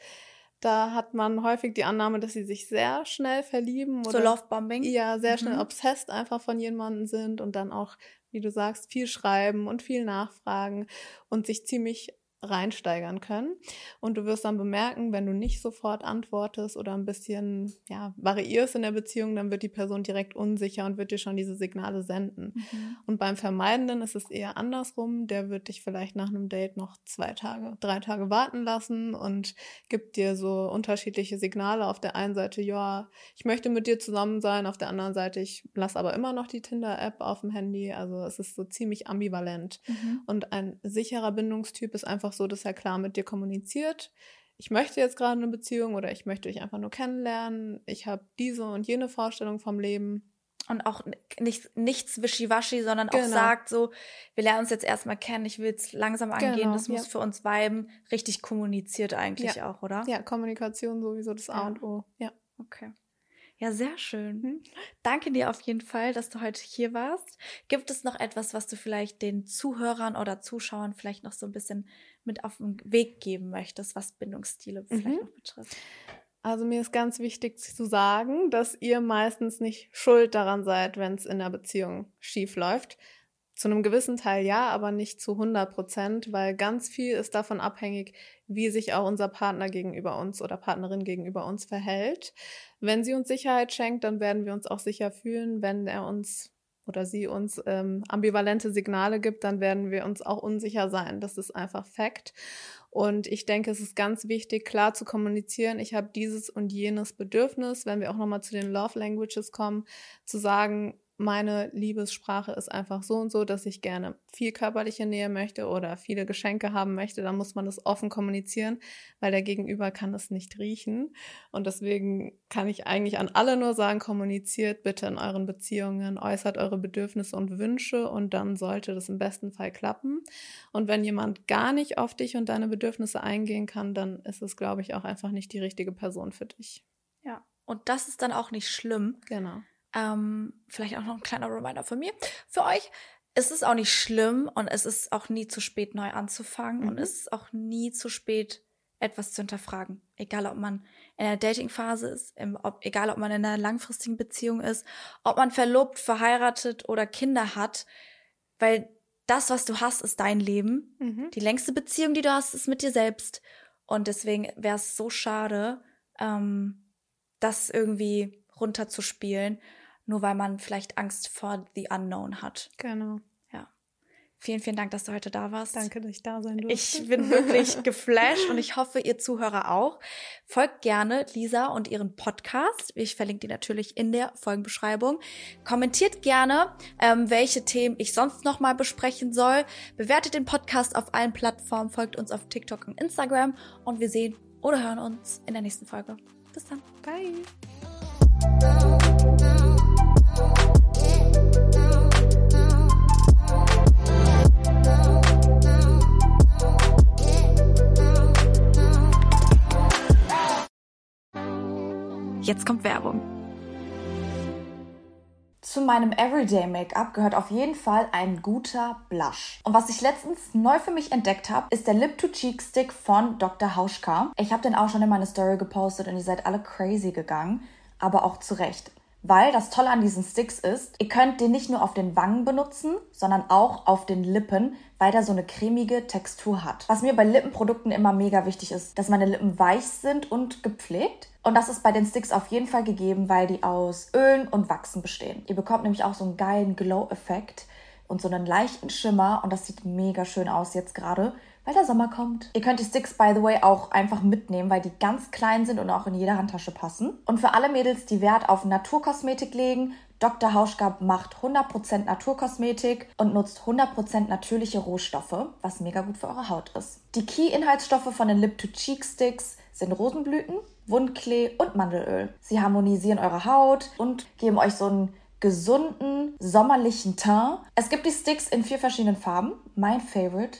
Da hat man häufig die Annahme, dass sie sich sehr schnell verlieben oder so Lovebombing. Ja, sehr schnell mhm. obsessed einfach von jemandem sind und dann auch, wie du sagst, viel schreiben und viel nachfragen und sich ziemlich reinsteigern können. Und du wirst dann bemerken, wenn du nicht sofort antwortest oder ein bisschen ja, variierst in der Beziehung, dann wird die Person direkt unsicher und wird dir schon diese Signale senden. Mhm. Und beim Vermeidenden ist es eher andersrum. Der wird dich vielleicht nach einem Date noch zwei Tage, drei Tage warten lassen und gibt dir so unterschiedliche Signale. Auf der einen Seite, ja, ich möchte mit dir zusammen sein. Auf der anderen Seite, ich lasse aber immer noch die Tinder-App auf dem Handy. Also es ist so ziemlich ambivalent. Mhm. Und ein sicherer Bindungstyp ist einfach einfach so, dass er klar mit dir kommuniziert. Ich möchte jetzt gerade eine Beziehung oder ich möchte dich einfach nur kennenlernen. Ich habe diese und jene Vorstellung vom Leben. Und auch nicht, nichts wischiwaschi, sondern genau. auch sagt so, wir lernen uns jetzt erstmal kennen, ich will es langsam angehen, genau, das muss ja. für uns viben. Richtig kommuniziert eigentlich ja. auch, oder? Ja, Kommunikation sowieso das A ja. und O. Ja. Okay. Ja, sehr schön. Mhm. Danke dir auf jeden Fall, dass du heute hier warst. Gibt es noch etwas, was du vielleicht den Zuhörern oder Zuschauern vielleicht noch so ein bisschen mit auf den Weg geben möchtest, was Bindungsstile mhm. vielleicht noch betrifft? Also mir ist ganz wichtig zu sagen, dass ihr meistens nicht schuld daran seid, wenn es in der Beziehung schief läuft. Zu einem gewissen Teil ja, aber nicht zu 100 Prozent, weil ganz viel ist davon abhängig, wie sich auch unser Partner gegenüber uns oder Partnerin gegenüber uns verhält. Wenn sie uns Sicherheit schenkt, dann werden wir uns auch sicher fühlen. Wenn er uns oder sie uns ähm, ambivalente Signale gibt, dann werden wir uns auch unsicher sein. Das ist einfach Fakt. Und ich denke, es ist ganz wichtig, klar zu kommunizieren. Ich habe dieses und jenes Bedürfnis, wenn wir auch nochmal zu den Love Languages kommen, zu sagen, meine Liebessprache ist einfach so und so, dass ich gerne viel körperliche Nähe möchte oder viele Geschenke haben möchte, dann muss man das offen kommunizieren, weil der Gegenüber kann es nicht riechen. Und deswegen kann ich eigentlich an alle nur sagen, kommuniziert bitte in euren Beziehungen, äußert eure Bedürfnisse und Wünsche und dann sollte das im besten Fall klappen. Und wenn jemand gar nicht auf dich und deine Bedürfnisse eingehen kann, dann ist es, glaube ich, auch einfach nicht die richtige Person für dich. Ja, und das ist dann auch nicht schlimm. Genau ähm, vielleicht auch noch ein kleiner Reminder von mir. Für euch es ist auch nicht schlimm und es ist auch nie zu spät, neu anzufangen mhm. und es ist auch nie zu spät, etwas zu hinterfragen. Egal, ob man in der Datingphase ist, im, ob, egal, ob man in einer langfristigen Beziehung ist, ob man verlobt, verheiratet oder Kinder hat, weil das, was du hast, ist dein Leben. Mhm. Die längste Beziehung, die du hast, ist mit dir selbst. Und deswegen wäre es so schade, ähm, das irgendwie runterzuspielen nur weil man vielleicht Angst vor the unknown hat. Genau. Ja. Vielen, vielen Dank, dass du heute da warst. Danke, dass ich da sein durfte. Ich bin wirklich geflasht und ich hoffe, ihr Zuhörer auch. Folgt gerne Lisa und ihren Podcast. Ich verlinke die natürlich in der Folgenbeschreibung. Kommentiert gerne, ähm, welche Themen ich sonst noch mal besprechen soll. Bewertet den Podcast auf allen Plattformen, folgt uns auf TikTok und Instagram und wir sehen oder hören uns in der nächsten Folge. Bis dann. Bye. Jetzt kommt Werbung. Zu meinem Everyday Make-up gehört auf jeden Fall ein guter Blush. Und was ich letztens neu für mich entdeckt habe, ist der Lip to Cheek Stick von Dr. Hauschka. Ich habe den auch schon in meine Story gepostet und ihr seid alle crazy gegangen, aber auch zu Recht. Weil das Tolle an diesen Sticks ist, ihr könnt den nicht nur auf den Wangen benutzen, sondern auch auf den Lippen, weil der so eine cremige Textur hat. Was mir bei Lippenprodukten immer mega wichtig ist, dass meine Lippen weich sind und gepflegt. Und das ist bei den Sticks auf jeden Fall gegeben, weil die aus Ölen und Wachsen bestehen. Ihr bekommt nämlich auch so einen geilen Glow-Effekt und so einen leichten Schimmer und das sieht mega schön aus jetzt gerade, weil der Sommer kommt. Ihr könnt die Sticks, by the way, auch einfach mitnehmen, weil die ganz klein sind und auch in jede Handtasche passen. Und für alle Mädels, die Wert auf Naturkosmetik legen, Dr. Hauschka macht 100% Naturkosmetik und nutzt 100% natürliche Rohstoffe, was mega gut für eure Haut ist. Die Key-Inhaltsstoffe von den Lip-to-Cheek-Sticks sind Rosenblüten, Wundklee und Mandelöl. Sie harmonisieren eure Haut und geben euch so einen gesunden, sommerlichen Teint. Es gibt die Sticks in vier verschiedenen Farben. Mein Favorite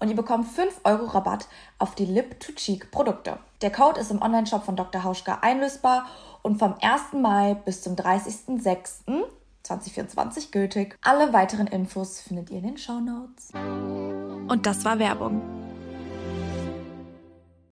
und ihr bekommt 5 Euro Rabatt auf die Lip-to-Cheek-Produkte. Der Code ist im Onlineshop von Dr. Hauschka einlösbar und vom 1. Mai bis zum 30.06.2024 gültig. Alle weiteren Infos findet ihr in den Show Notes. Und das war Werbung.